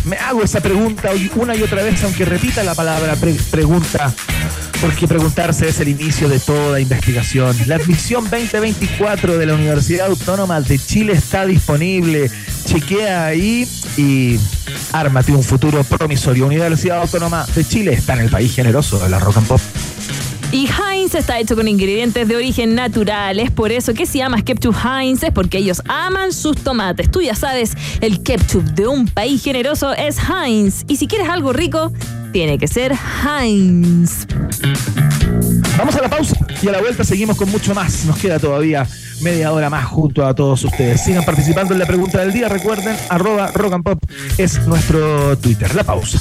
Q: Me
B: hago esa pregunta una y otra vez, aunque repita la palabra pre- pregunta, porque preguntarse es el inicio de toda investigación. La admisión 2024 de la Universidad Autónoma de Chile está disponible. Chequea ahí y ármate un futuro promisorio. Universidad Autónoma de Chile está en el país generoso de la rock and pop.
C: Está hecho con ingredientes de origen natural. Es por eso que se llama Ketchup Heinz, es porque ellos aman sus tomates. Tú ya sabes, el ketchup de un país generoso es Heinz. Y si quieres algo rico, tiene que ser Heinz.
B: Vamos a la pausa y a la vuelta seguimos con mucho más. Nos queda todavía media hora más junto a todos ustedes. Sigan participando en la pregunta del día. Recuerden, arroba rock and pop es nuestro Twitter. La pausa.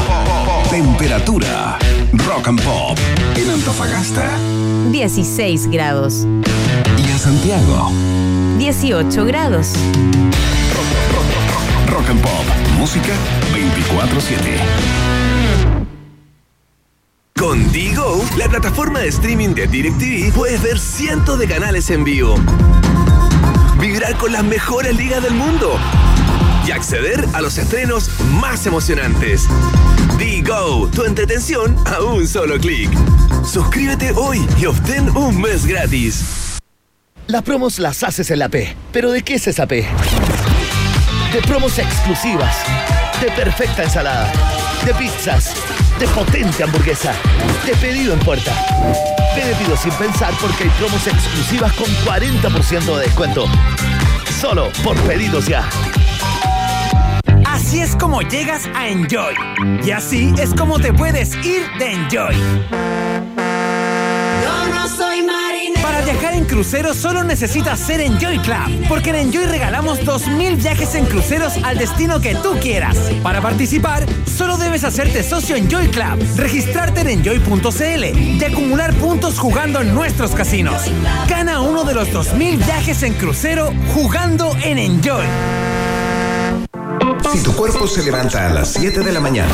D: Temperatura rock and pop. En Antofagasta
E: 16 grados.
D: y en Santiago.
E: 18 grados.
D: Rock and pop. Música 24-7.
R: Con Digo, la plataforma de streaming de DirecTV, puedes ver cientos de canales en vivo, vibrar con las mejores ligas del mundo y acceder a los estrenos más emocionantes. Digo, tu entretención a un solo clic. Suscríbete hoy y obtén un mes gratis.
L: Las promos las haces en la P. ¿Pero de qué es esa P? De promos exclusivas, de perfecta ensalada, de pizzas, de potente hamburguesa, de pedido en puerta. Pedido sin pensar porque hay promos exclusivas con 40% de descuento. Solo por pedidos ya.
K: Así es como llegas a Enjoy. Y así es como te puedes ir de Enjoy.
S: Yo no soy marinero.
K: Para viajar en crucero solo necesitas ser Enjoy Club, porque en Enjoy regalamos 2.000 viajes en cruceros al destino que tú quieras. Para participar, solo debes hacerte socio Enjoy Club, registrarte en enjoy.cl y acumular puntos jugando en nuestros casinos. Gana uno de los 2.000 viajes en crucero jugando en Enjoy.
D: Si tu cuerpo se levanta a las 7 de la mañana,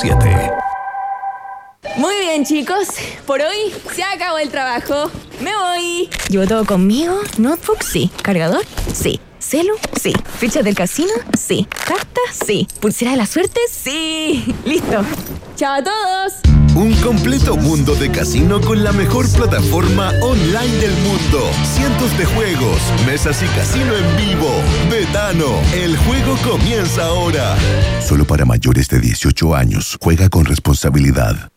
D: 24/7
E: Muy bien, chicos. Por hoy se acabó el trabajo. Me voy. ¿Llevo todo conmigo? ¿Notebook? Sí. ¿Cargador? Sí. ¿Celu? Sí. ¿Fichas del casino? Sí. ¿Carta? Sí. ¿Pulsera de la suerte? Sí. Listo. ¡Chao a todos!
J: Un completo mundo de casino con la mejor plataforma online del mundo. Cientos de juegos, mesas y casino en vivo. Betano, el juego comienza ahora.
T: Solo para mayores de 18 años. Juega con responsabilidad.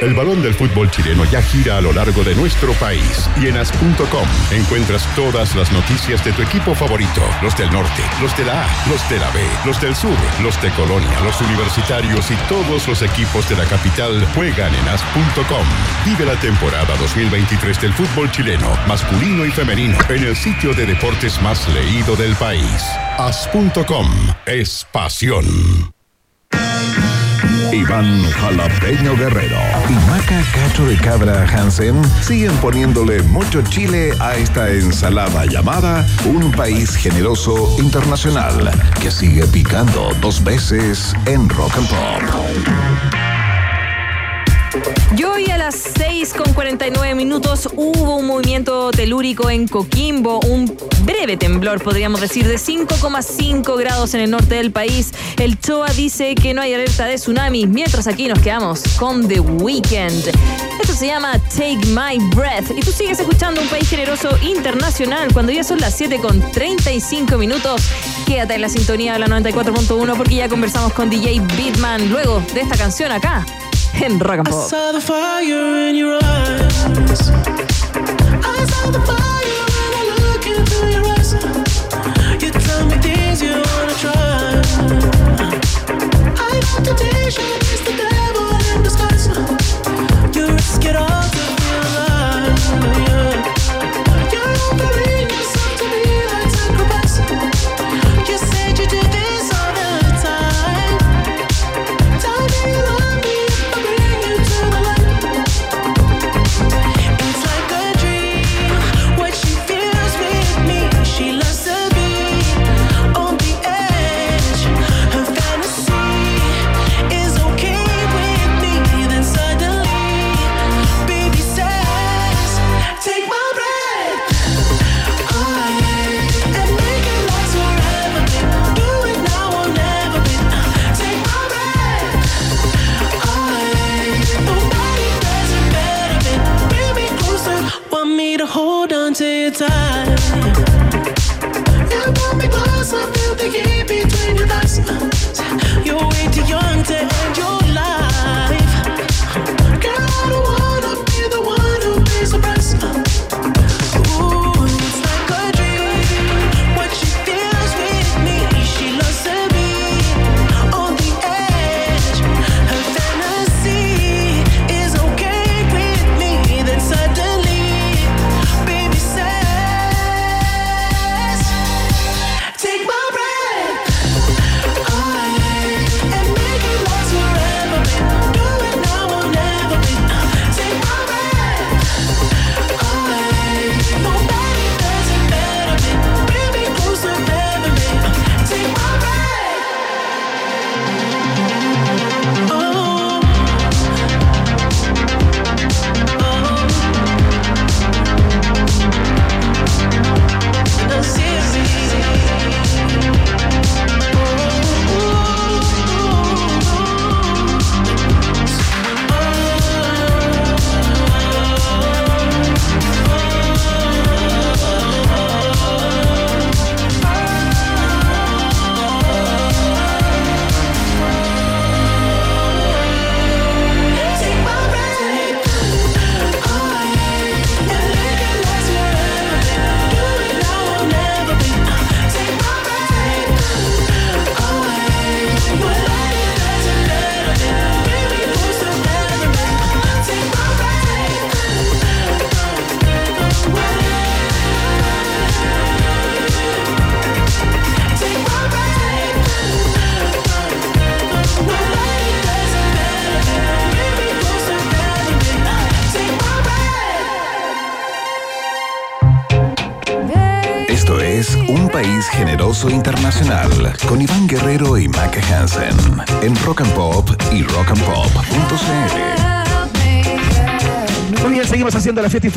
F: El balón del fútbol chileno ya gira a lo largo de nuestro país y en as.com encuentras todas las noticias de tu equipo favorito, los del norte, los de la A, los de la B, los del sur, los de Colonia, los universitarios y todos los equipos de la capital juegan en as.com. Vive la temporada 2023 del fútbol chileno, masculino y femenino, en el sitio de deportes más leído del país. As.com es pasión.
D: Iván Jalapeño Guerrero y Maca Cacho de Cabra Hansen siguen poniéndole mucho chile a esta ensalada llamada Un País Generoso Internacional que sigue picando dos veces en Rock and Pop.
C: Y hoy a las 6 con 49 minutos hubo un movimiento telúrico en Coquimbo, un breve temblor, podríamos decir, de 5,5 grados en el norte del país. El CHOA dice que no hay alerta de tsunami, mientras aquí nos quedamos con The Weeknd. Esto se llama Take My Breath. Y tú sigues escuchando un país generoso internacional cuando ya son las 7 con 35 minutos. Quédate en la sintonía de la 94.1 porque ya conversamos con DJ Beatman luego de esta canción acá en Rock and
U: your eyes. I
S: Pop.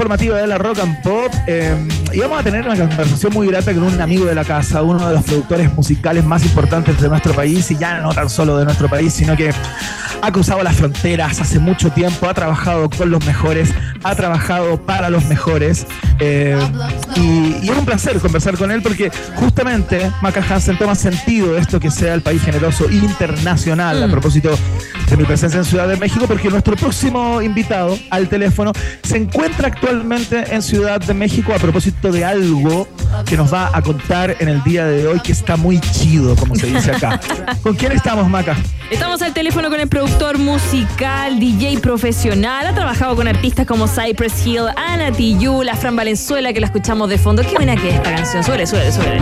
B: Informativa de la Rock and Pop eh, y vamos a tener una conversación muy grata con un amigo de la casa, uno de los productores musicales más importantes de nuestro país y ya no tan solo de nuestro país, sino que ha cruzado las fronteras hace mucho tiempo, ha trabajado con los mejores, ha trabajado para los mejores eh, y, y es un placer conversar con él porque justamente Maca Hansen toma sentido esto que sea el país generoso internacional a propósito de mi presencia en Ciudad de México porque nuestro próximo invitado al teléfono se encuentra actualmente en Ciudad de México a propósito de algo que nos va a contar en el día de hoy que está muy chido, como se dice acá. ¿Con quién estamos, Maca?
C: Estamos al teléfono con el productor musical, DJ profesional. Ha trabajado con artistas como Cypress Hill, Ana Tijoux, la Fran Valenzuela, que la escuchamos de fondo. Qué buena que es esta canción. Suele, suele, suele.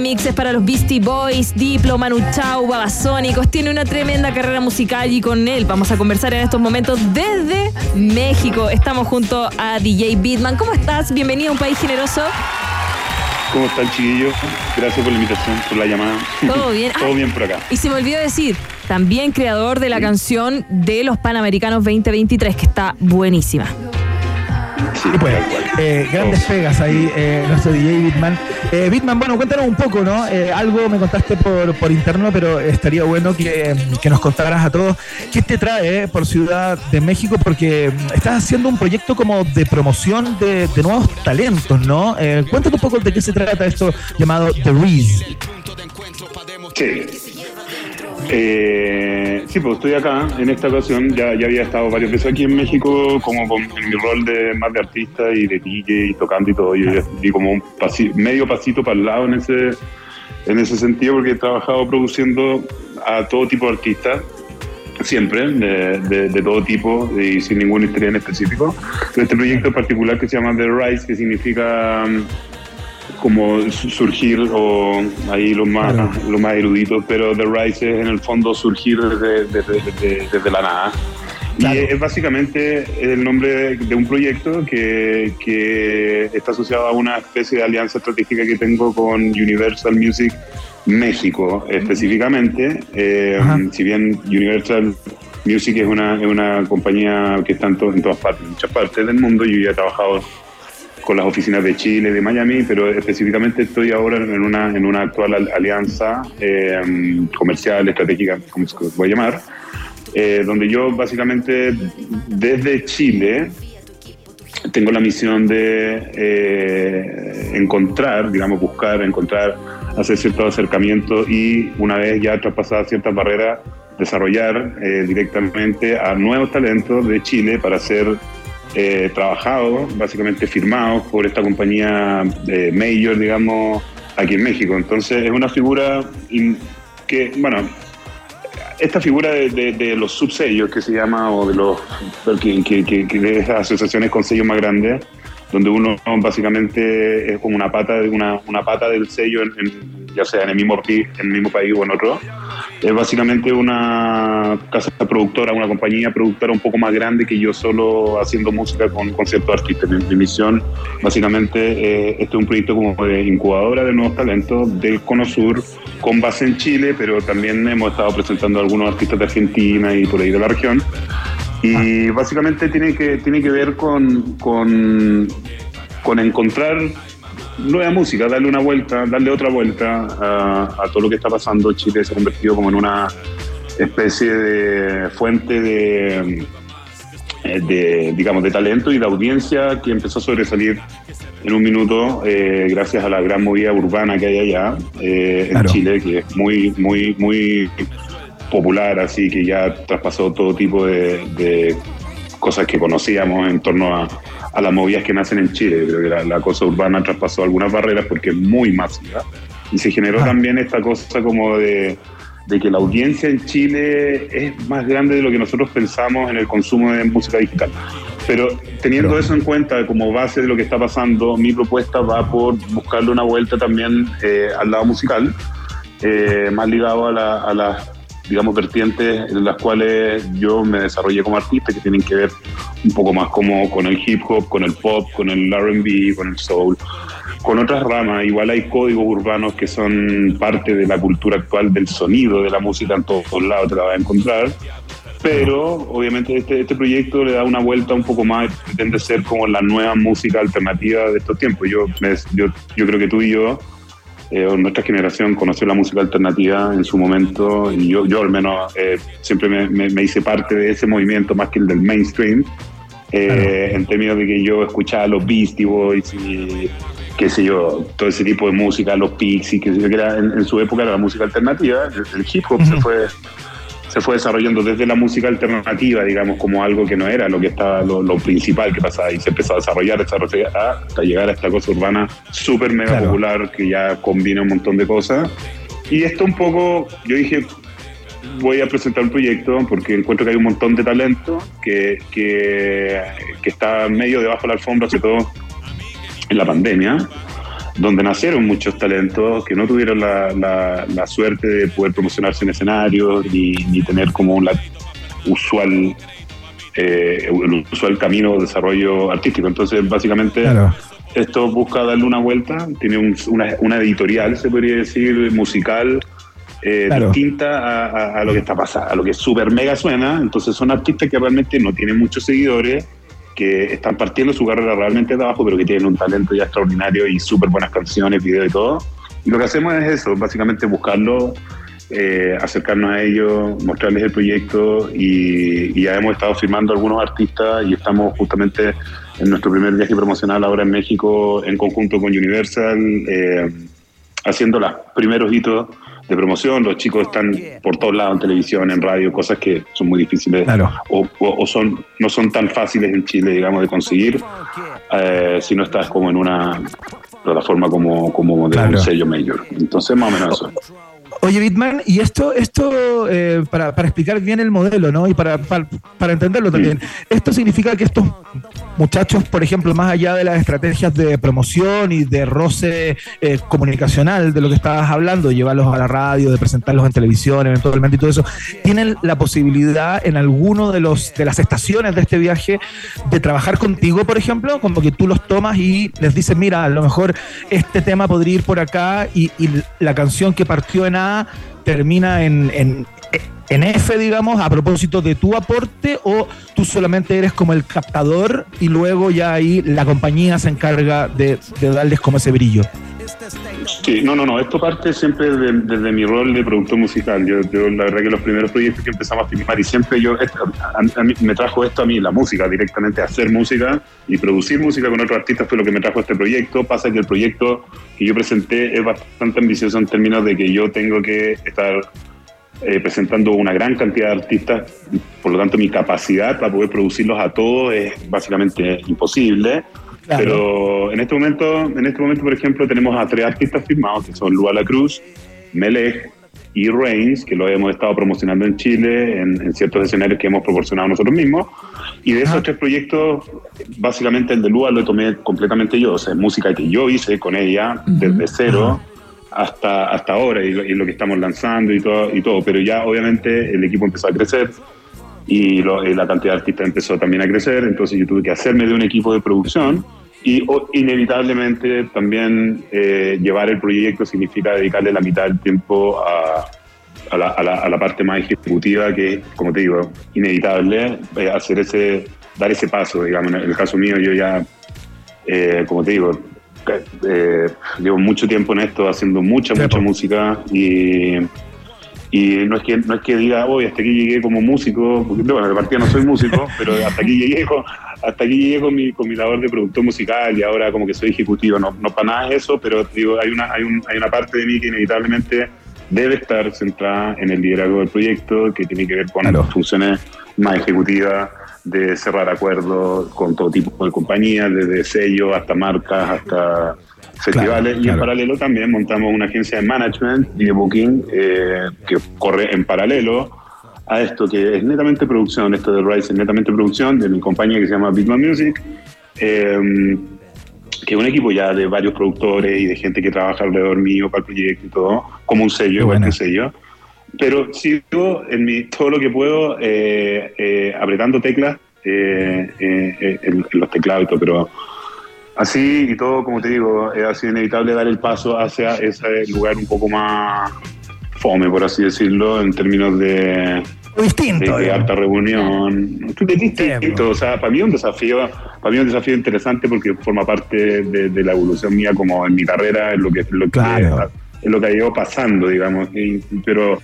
C: Remixes para los Beastie Boys, Diplo, Manu Chao, Babasónicos. Tiene una tremenda carrera musical y con él vamos a conversar en estos momentos desde México. Estamos junto a DJ Beatman. ¿Cómo estás? Bienvenido a un país generoso.
V: ¿Cómo están, chiquillos? Gracias por la invitación, por la llamada.
C: Todo bien.
V: Todo
C: Ah,
V: bien por acá.
C: Y se me olvidó decir, también creador de la canción de los Panamericanos 2023, que está buenísima.
B: Y pues, eh, grandes pegas ahí, eh, nuestro DJ Bitman. Eh, Bitman, bueno, cuéntanos un poco, ¿no? Eh, algo me contaste por, por interno, pero estaría bueno que, que nos contaras a todos qué te trae eh, por Ciudad de México, porque estás haciendo un proyecto como de promoción de, de nuevos talentos, ¿no? Eh, cuéntanos un poco de qué se trata esto llamado The Reese.
V: Sí. Eh, sí, pues estoy acá en esta ocasión. Ya, ya había estado varias veces aquí en México, como con, en mi rol de más de artista y de DJ y tocando y todo. Yo ya di como un pasi- medio pasito para el lado en ese, en ese sentido, porque he trabajado produciendo a todo tipo de artistas. Siempre, de, de- de todo tipo y sin ninguna historia en específico. Este proyecto en particular que se llama The Rise, que significa mm, como su- surgir o ahí los más los más eruditos pero The Rise es en el fondo surgir desde, desde- desde- desde la nada. Y es básicamente el nombre de un proyecto que, que está asociado a una especie de alianza estratégica que tengo con Universal Music México específicamente. Eh, si bien Universal Music es una, es una compañía que está en, to- en todas partes, en muchas partes del mundo, yo ya he trabajado con las oficinas de Chile, de Miami, pero específicamente estoy ahora en una, actual al- alianza eh, comercial, estratégica, como se puede llamar, eh, donde yo básicamente desde Chile tengo la misión de eh, encontrar, digamos, buscar, encontrar, hacer ciertos acercamientos y una vez ya traspasadas ciertas barreras, desarrollar eh, directamente a nuevos talentos de Chile para ser eh, trabajados, básicamente firmados por esta compañía eh, Major, digamos, aquí en México. Entonces es una figura que, bueno, esta figura de, de- de los subsellos que se llama, o de los que, que- que- de esas asociaciones con sellos más grandes, donde uno básicamente es como una pata de una, una pata del sello, en- ya sea en el mismo en el mismo país o en otro. Es básicamente una casa productora, una compañía productora un poco más grande que yo solo haciendo música con, con ciertos artistas. Mi, mi misión, básicamente, eh, este es un proyecto como de incubadora de nuevos talentos del Cono Sur, con base en Chile, pero también hemos estado presentando a algunos artistas de Argentina y por ahí de la región. Y básicamente tiene que, tiene que ver con, con, con encontrar nueva música, darle una vuelta, darle otra vuelta a, a todo lo que está pasando. Chile se ha convertido como en una especie de fuente de, eh, de, digamos, de talento y de audiencia que empezó a sobresalir en un minuto eh, gracias a la gran movida urbana que hay allá eh, en. Chile, que es muy, muy, muy popular, así que ya traspasó todo tipo de, de cosas que conocíamos en torno a, a las movidas que nacen en Chile. Creo que la, la cosa urbana traspasó algunas barreras porque es muy masiva. Y se generó también esta cosa como de, de que la audiencia en Chile es más grande de lo que nosotros pensamos en el consumo de música digital. Pero teniendo eso en cuenta como base de lo que está pasando, mi propuesta va por buscarle una vuelta también eh, al lado musical, eh, más ligado a, la- a las, digamos, vertientes en las cuales yo me desarrollé como artista, que tienen que ver un poco más como con el hip hop, con el pop, con el RB, con el soul, con otras ramas. Igual hay códigos urbanos que son parte de la cultura actual del sonido de la música en todos lados, te la vas a encontrar. Pero obviamente este, este proyecto le da una vuelta un poco más, pretende ser como la nueva música alternativa de estos tiempos. Yo, yo, yo creo que tú y yo, eh, nuestra generación, conoció la música alternativa en su momento y yo, yo al menos eh, siempre me, me- me hice parte de ese movimiento más que el del mainstream, eh, en términos de que yo escuchaba los Beastie Boys y qué sé yo, todo ese tipo de música, los Pixies, que, era, en, en su época era la música alternativa, el, el hip hop se fue se fue desarrollando desde la música alternativa, digamos, como algo que no era lo que estaba, lo, lo principal que pasaba, y se empezó a desarrollar, desarrollar hasta llegar a esta cosa urbana súper mega popular que ya combina un montón de cosas. Y esto un poco, yo dije, voy a presentar un proyecto porque encuentro que hay un montón de talento que, que, que está medio debajo de la alfombra, sobre todo en la pandemia, donde nacieron muchos talentos que no tuvieron la, la- la suerte de poder promocionarse en escenarios ni, ni tener como la usual eh, el usual camino de desarrollo artístico. Entonces, básicamente, esto busca darle una vuelta, tiene un- una, una editorial, se podría decir, musical, eh,
B: Claro.
V: distinta a, a- a lo que está pasando, a lo que súper mega suena. Entonces son artistas que realmente no tienen muchos seguidores, que están partiendo su carrera realmente de abajo, pero que tienen un talento ya extraordinario y súper buenas canciones, videos y todo. Y lo que hacemos es eso, básicamente buscarlo, eh, acercarnos a ellos, mostrarles el proyecto y, y ya hemos estado firmando algunos artistas y estamos justamente en nuestro primer viaje promocional ahora en México en conjunto con Universal, eh, haciendo los primeros hitos de promoción. Los chicos están por todos lados en televisión, en radio, cosas que son muy difíciles o, o- o son no son tan fáciles en Chile, digamos, de conseguir eh, si no estás como en una plataforma como, como de
B: Claro.
V: un sello mayor. Entonces, más o menos eso.
B: Oye, Bitman, y esto, esto eh, para, para explicar bien el modelo, ¿no? Y para, para, para entenderlo también. Esto significa que estos muchachos, por ejemplo, más allá de las estrategias de promoción y de roce eh, comunicacional de lo que estabas hablando, llevarlos a la radio, de presentarlos en televisión, eventualmente y todo eso, tienen la posibilidad en alguno de los de las estaciones de este viaje de trabajar contigo, por ejemplo, como que tú los tomas y les dices, mira, a lo mejor este tema podría ir por acá y, y la canción que partió en Termina en, en, en F, digamos, a propósito de tu aporte o tú solamente eres como el captador y luego ya ahí la compañía se encarga de, de darles como ese brillo.
V: Sí, no, no, no. Esto parte siempre de- desde mi rol de productor musical. Yo, yo, la verdad que los primeros proyectos que empezamos a filmar y siempre yo, me trajo esto a mí, la música, directamente hacer música y producir música con otros artistas fue lo que me trajo este proyecto. Pasa que el proyecto que yo presenté es bastante ambicioso en términos de que yo tengo que estar eh, presentando una gran cantidad de artistas, por lo tanto mi capacidad para poder producirlos a todos es básicamente imposible.
B: Claro.
V: Pero en este momento, en este momento, por ejemplo, tenemos a tres artistas firmados que son Lua La Cruz, Melech y Reigns, que lo hemos estado promocionando en Chile, en, en ciertos escenarios que hemos proporcionado nosotros mismos. Y de esos tres proyectos, básicamente el de Lua lo tomé completamente yo, o sea, es música que yo hice con ella desde cero hasta, hasta ahora y lo, y lo que estamos lanzando y todo, y todo. Pero ya obviamente el equipo empezó a crecer y, lo- y la cantidad de artistas empezó también a crecer, entonces yo tuve que hacerme de un equipo de producción y o- inevitablemente también eh, llevar el proyecto significa dedicarle la mitad del tiempo a, a la, a la- a la parte más ejecutiva que, como te digo, inevitable eh, hacer ese, dar ese paso, digamos, en el caso mío yo ya, eh, como te digo, eh, llevo mucho tiempo en esto, haciendo mucha, mucha música y, y no es que no es que diga, hoy hasta aquí llegué como músico, porque bueno, de partida no soy músico, pero hasta aquí llegué con, hasta aquí llegué con mi, con mi labor de productor musical y ahora como que soy ejecutivo, no, no para nada es eso, pero digo, hay una, hay, un- hay una parte de mí que inevitablemente debe estar centrada en el liderazgo del proyecto, que tiene que ver con funciones más ejecutivas, de cerrar acuerdos con todo tipo de compañías, desde sellos hasta marcas, hasta festivales. y en
B: claro.
V: paralelo también montamos una agencia de management y de booking eh, que corre en paralelo a esto que es netamente producción, esto de Rise es netamente producción de mi compañía que se llama Bitman Music, eh, que es un equipo ya de varios productores y de gente que trabaja alrededor mío para el proyecto y todo, como un sello, igual que un sello. Pero sigo en mi, todo lo que puedo eh, eh, apretando teclas eh, eh, eh, en, en los teclados y todo, pero así y todo, como te digo, eh, ha sido inevitable dar el paso hacia ese lugar un poco más fome, por así decirlo, en términos de,
B: distinto,
V: de, de alta reunión. Es distinto, o sea, para mí es un desafío, para mí es un desafío interesante porque forma parte de, de la evolución mía como en mi carrera, es lo que, es lo que, es lo que ha ido pasando, digamos. y- pero,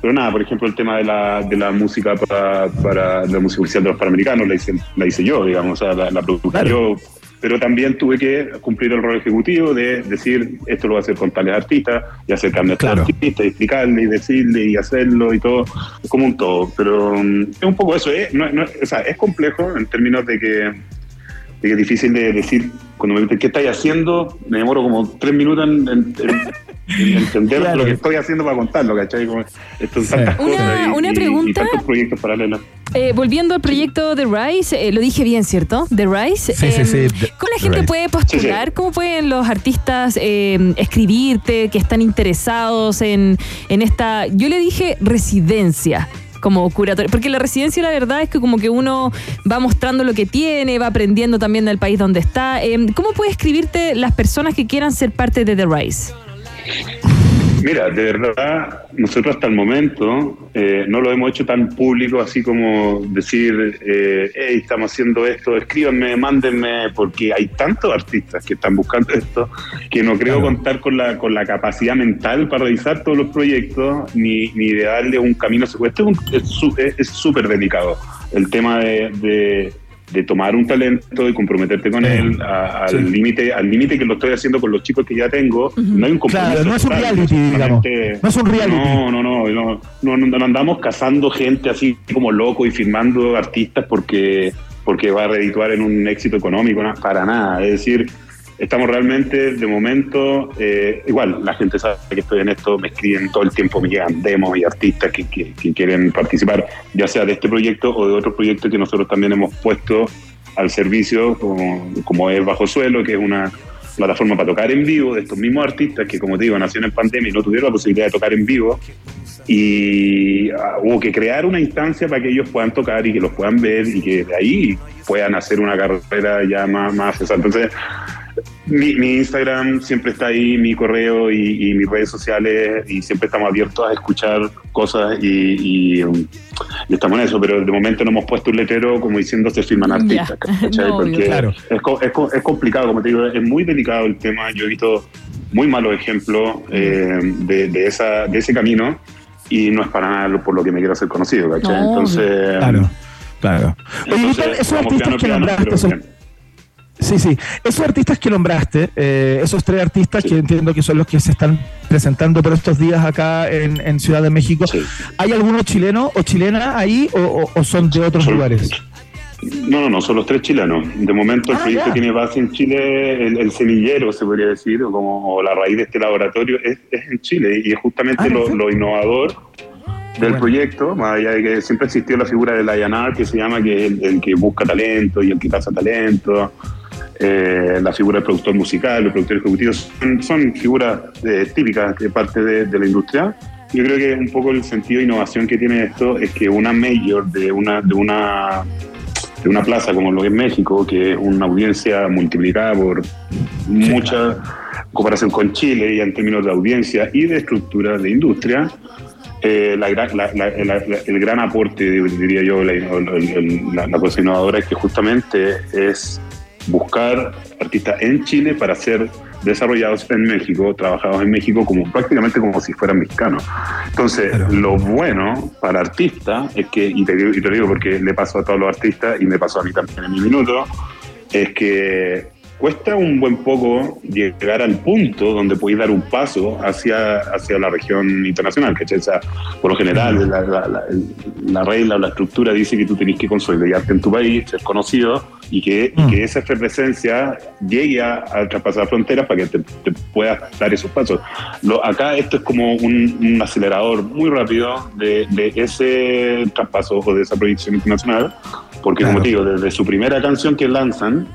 V: pero nada, por ejemplo, el tema de la, de la música para, para la música oficial de los Panamericanos la hice, la hice yo, digamos, o sea, la, la produje yo. Pero también tuve que cumplir el rol ejecutivo de decir, esto lo voy a hacer con tales artistas, y acercarme a estos artistas, y explicarle, y decirle, y hacerlo, y todo, es como un todo. Pero mm, es un poco eso, ¿eh? No- no- o sea, es complejo en términos de que es difícil de decir, cuando me dicen, ¿qué estáis haciendo? Me demoro como tres minutos en, en- en- en entender
C: Claro.
V: lo que estoy haciendo para contarlo, ¿cachai? Como, esto son tantas
C: Una-
V: cosas y,
C: una
V: y- y
C: pregunta.
V: tantos proyectos paralelos.
C: Eh, volviendo al proyecto de Rise, eh, lo dije bien, ¿cierto? The Rise.
V: Sí, sí,
C: Em,
V: sí, The-
C: ¿Cómo la
V: The
C: gente
V: Rise.
C: puede postular? ¿Cómo pueden los artistas eh, escribirte, que están interesados en, en esta, yo le dije residencia? Como curatorio, porque la residencia la verdad es que como que uno va mostrando lo que tiene, va aprendiendo también del país donde está. Em, ¿Cómo puede escribirte las personas que quieran ser parte de The Rise?
V: Mira, de verdad, nosotros hasta el momento eh, no lo hemos hecho tan público, así como decir, eh, hey, estamos haciendo esto, escríbanme, mándenme, porque hay tantos artistas que están buscando esto, que no creo contar con la, con la capacidad mental para realizar todos los proyectos, ni, ni de darle un camino secuestro. Es un- Es su- es súper delicado el tema de, de- de tomar un talento y comprometerte con él a- al
B: Sí.
V: límite al límite que lo estoy haciendo con los chicos que ya tengo. No hay un compromiso.
B: Claro, no es un
V: total,
B: reality, digamos. No es un reality.
V: No, no, no, no, no, no, no andamos cazando gente así como loco y firmando artistas porque, porque va a redituar en un éxito económico, no, para nada. Es decir, estamos realmente, de momento, eh, igual, la gente sabe que estoy en esto, me escriben todo el tiempo, me llegan demos y artistas que, que- quieren participar, ya sea de este proyecto o de otro proyecto que nosotros también hemos puesto al servicio, como, como es Bajo Suelo, que es una plataforma para tocar en vivo de estos mismos artistas que, como te digo, nacieron en pandemia y no tuvieron la posibilidad de tocar en vivo. Y ah, hubo que crear una instancia para que ellos puedan tocar y que los puedan ver y que de ahí puedan hacer una carrera ya más, más. Entonces, mi, mi Instagram siempre está ahí, mi correo y, y mis redes sociales, y siempre estamos abiertos a escuchar cosas y, y, um, y estamos en eso, pero de momento no hemos puesto un letrero como diciendo se firman artistas, ¿cachai?
B: No.
V: Porque
B: Claro.
V: es, co- es, co- es complicado, como te digo, es muy delicado el tema. Yo he visto muy malos ejemplos eh, de, de, esa, de ese camino y no es para nada por lo que me quiero hacer conocido, ¿cachai?
B: No,
V: Entonces,
B: Claro, claro. Oye,
V: entonces,
B: Vital, esos artistas
V: piano,
B: que
V: piano,
B: nombraste,
V: pero
B: esos-
V: bien.
B: Sí, sí. Esos artistas que nombraste, eh, esos tres artistas que entiendo que son los que se están presentando por estos días acá en, en Ciudad de México, ¿hay alguno chileno o chilena ahí o, o- o son de otros lugares?
V: No, no, no, son los tres chilenos. De momento el
B: Ah,
V: proyecto
B: ya.
V: tiene base en Chile, el, el semillero se podría decir, o como o la raíz de este laboratorio es, es en Chile y es justamente
B: Ah,
V: lo, innovador del proyecto, más allá de que siempre existió la figura del I&R que se llama, que el, el que busca talento y el que caza talento, eh, la figura del productor musical, el productor ejecutivo, son, son figuras eh, típicas de parte de, de la industria. Yo creo que un poco el sentido de innovación que tiene esto es que una mayor de una, de una de una plaza como lo que es México, que es una audiencia multiplicada por mucha comparación con Chile y en términos de audiencia y de estructura de industria, eh, la la- la- el gran aporte, diría yo, la cosa innovadora es que justamente es buscar artistas en Chile para ser desarrollados en México, trabajados en México como prácticamente como si fueran mexicanos. Entonces, lo bueno para artistas es que, y te, digo- y te lo digo porque le pasó a todos los artistas y me pasó a mí también en mi minuto, es que cuesta un buen poco llegar al punto donde podéis dar un paso hacia, hacia la región internacional, ¿cachai? O sea, por lo general, la, la- la- la regla o la estructura dice que tú tenés que consolidarte en tu país, ser conocido y que, y que esa presencia llegue a, a traspasar fronteras para que te, te puedas dar esos pasos. Lo, acá esto es como un, un acelerador muy rápido de, de ese traspaso o de esa proyección internacional, porque como te digo, desde su primera canción que lanzan,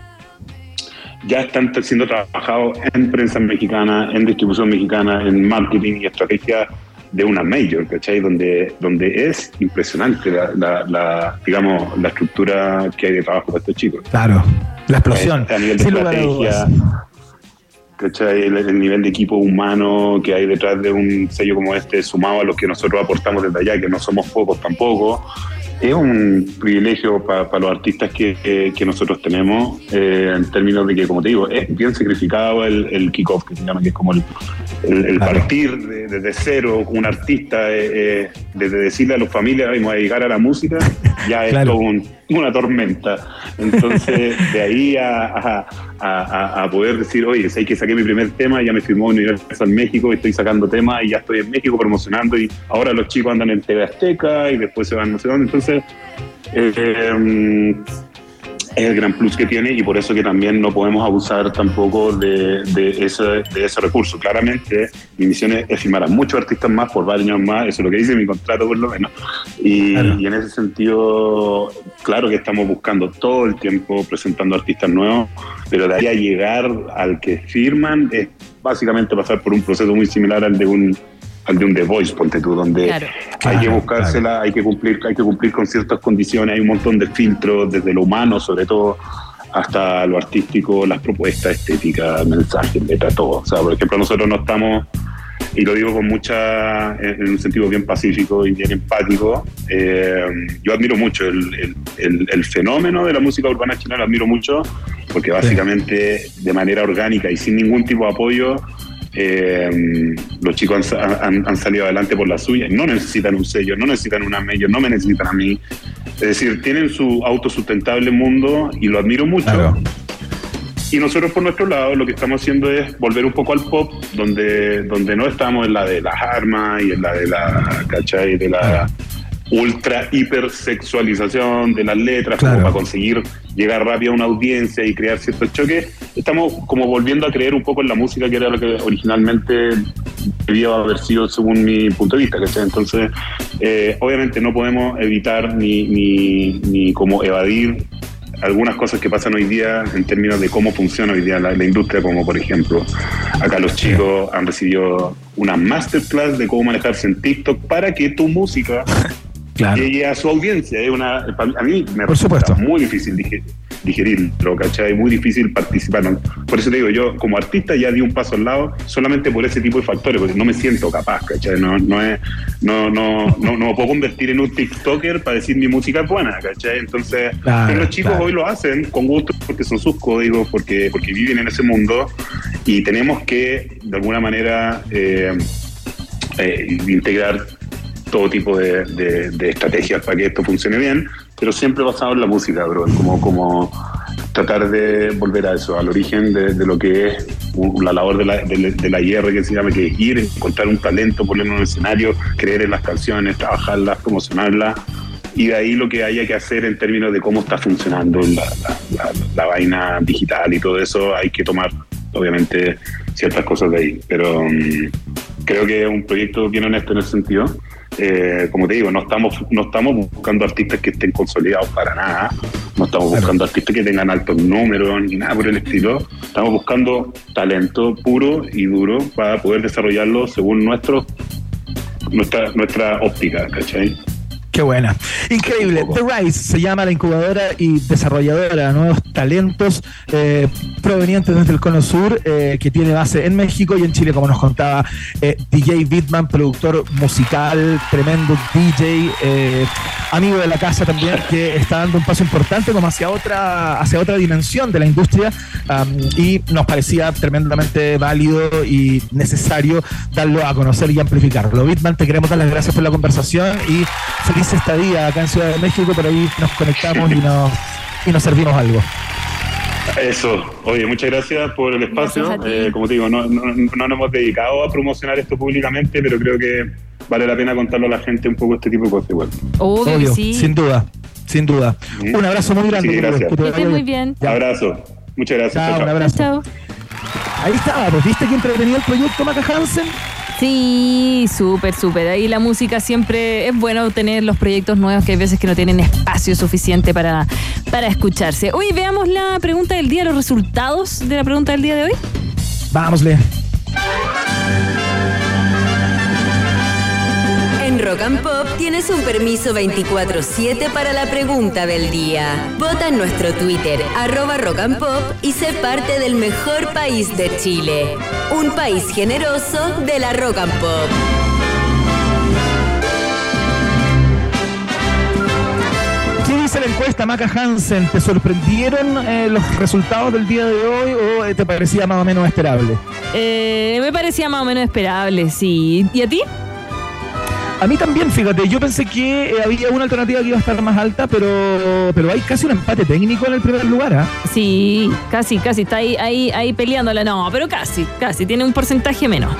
V: ya están siendo trabajados en prensa mexicana, en distribución mexicana, en marketing y estrategia de una major, ¿cachai? Donde, donde es impresionante la, la- la, digamos, la estructura que hay de trabajo para estos chicos.
B: Claro, la explosión.
V: A nivel de
B: Sin
V: estrategia. ¿cachai? El, el nivel de equipo humano que hay detrás de un sello como este, sumado a los que nosotros aportamos desde allá, que no somos pocos tampoco, es un privilegio para los artistas que, que- que nosotros tenemos, eh, en términos de que, como te digo, es bien sacrificado el, el kickoff, que se llama, que es como el, el- el partir de- desde cero con un artista, eh, eh, desde decirle a los familias, "Ay, me voy a dedicar a la música, ya es
B: Claro.
V: todo un- una tormenta. Entonces, de ahí a, a- poder decir, oye, sé que saqué mi primer tema, ya me firmó Universal México, estoy sacando temas y ya estoy en México promocionando y ahora los chicos andan en TV Azteca y después se van no sé dónde. Entonces, eh, es el gran plus que tiene y por eso que también no podemos abusar tampoco de, de ese, de ese recurso. Claramente, mi misión es, es firmar a muchos artistas más por varios años más, eso es lo que dice mi contrato por lo menos. Y, y en ese sentido, claro que estamos buscando todo el tiempo presentando artistas nuevos, pero de ahí a llegar al que firman es básicamente pasar por un proceso muy similar al de un al de un The Voice, ponte tú, donde
C: Claro.
V: hay que buscársela, hay que cumplir, hay que cumplir con ciertas condiciones, hay un montón de filtros, desde lo humano sobre todo, hasta lo artístico, las propuestas estéticas, mensajes, letra, todo. O sea, por ejemplo, nosotros no estamos y lo digo con mucha, en un sentido bien pacífico y bien empático, eh, yo admiro mucho el, el- el- el fenómeno de la música urbana chilena, lo admiro mucho, porque básicamente de manera orgánica y sin ningún tipo de apoyo, eh, los chicos han, han- han salido adelante por la suya, no necesitan un sello, no necesitan una mello, no me necesitan a mí. Es decir, tienen su autosustentable mundo y lo admiro mucho. Y nosotros por nuestro lado lo que estamos haciendo es volver un poco al pop, donde, donde no estamos en la de las armas y en la de la, ¿cachai? De la ultra hipersexualización de las letras como para conseguir llegar rápido a una audiencia y crear ciertos choques. Estamos como volviendo a creer un poco en la música que era lo que originalmente debía haber sido según mi punto de vista, ¿cachai? Entonces, eh, obviamente no podemos evitar ni, ni, ni como evadir algunas cosas que pasan hoy día en términos de cómo funciona hoy día la, la industria, como por ejemplo, acá los chicos han recibido una masterclass de cómo manejarse en TikTok para que tu música llegue a su audiencia. Es una, a mí me resulta muy difícil digerirlo, ¿cachai? Muy difícil participar. Por eso te digo, yo como artista ya di un paso al lado solamente por ese tipo de factores, porque no me siento capaz, ¿cachai? No, no, es, no, no, no, no me puedo convertir en un TikToker para decir mi música es buena, ¿cachai? Entonces,
B: Claro,
V: pero los chicos
B: claro.
V: hoy lo hacen con gusto porque son sus códigos, porque, porque viven en ese mundo y tenemos que, de alguna manera, eh, eh, integrar todo tipo de, de- de estrategias para que esto funcione bien, pero siempre basado en la música, bro, como, como tratar de volver a eso, al origen de, de lo que es la labor de la, de, de la IR que se llama, que es ir, encontrar un talento, ponerlo en un escenario, creer en las canciones, trabajarlas, promocionarlas, y de ahí lo que haya que hacer en términos de cómo está funcionando la, la- la- vaina digital y todo eso, hay que tomar, obviamente, ciertas cosas de ahí. Pero mm, creo que es un proyecto bien honesto en ese sentido. Eh, como te digo, no estamos, no estamos buscando artistas que estén consolidados para nada, no estamos buscando artistas que tengan altos números ni nada por el estilo. Estamos buscando talento puro y duro para poder desarrollarlo según nuestro, nuestra, nuestra óptica, ¿cachai?
B: Qué buena. Increíble. The Rise se llama la incubadora y desarrolladora de nuevos talentos eh, provenientes desde el Cono Sur, eh, que tiene base en México y en Chile, como nos contaba eh, DJ Bitman, productor musical, tremendo DJ, eh, amigo de la casa también, que está dando un paso importante como hacia otra, hacia otra dimensión de la industria am, y nos parecía tremendamente válido y necesario darlo a conocer y amplificarlo. Bitman, te queremos dar las gracias por la conversación y feliz estadía acá en Ciudad de México, por ahí nos conectamos y nos, y nos servimos algo.
V: Eso, oye, muchas gracias por el espacio. Eh, como te digo, no, no, no nos hemos dedicado a promocionar esto públicamente, pero creo que vale la pena contarlo a la gente un poco este tipo de cosas igual.
B: Obvio, sin duda, sin duda. Un abrazo muy grande.
V: Sí, gracias.
B: que te
C: muy bien.
V: Abrazo. Muchas gracias.
B: Chao, un abrazo.
C: Chao.
B: Ahí estaba, pues, ¿viste que entretenido el proyecto Maca Hansen?
C: Sí, súper, súper. Ahí la música siempre es bueno tener los proyectos nuevos que hay veces que no tienen espacio suficiente para, para escucharse. Hoy veamos la pregunta del día, los resultados de la pregunta del día de hoy.
B: Vámosle.
E: En Rock and Pop tienes un permiso 24-7 para la pregunta del día. Vota en nuestro Twitter, arroba Rock and Pop, y sé parte del mejor país de Chile. Un país generoso de la Rock and Pop.
B: ¿Qué dice la encuesta Maca Hansen? ¿Te sorprendieron eh, los resultados del día de hoy o eh, te parecía más o menos esperable?
C: Eh, me parecía más o menos esperable, sí. ¿Y a ti?
B: A mí también, fíjate, yo pensé que eh, había una alternativa que iba a estar más alta, pero, pero hay casi un empate técnico en el primer lugar, ¿ah?
C: Sí, casi, casi. Está ahí, ahí, ahí peleándola. No, pero casi, casi. Tiene un porcentaje menos.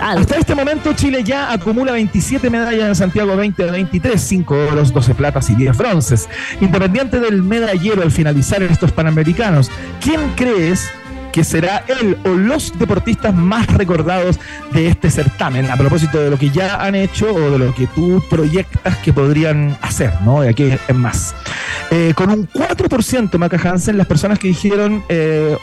B: Hasta este momento Chile ya acumula 27 medallas en Santiago 2023, 5 oros, 12 platas y 10 bronces. Independiente del medallero al finalizar estos Panamericanos, ¿quién crees que será él o los deportistas más recordados de este certamen? A propósito de lo que ya han hecho o de lo que tú proyectas que podrían hacer, ¿no? De aquí en más. Eh, con un 4% Maca Hansen, las personas que dijeron... eh,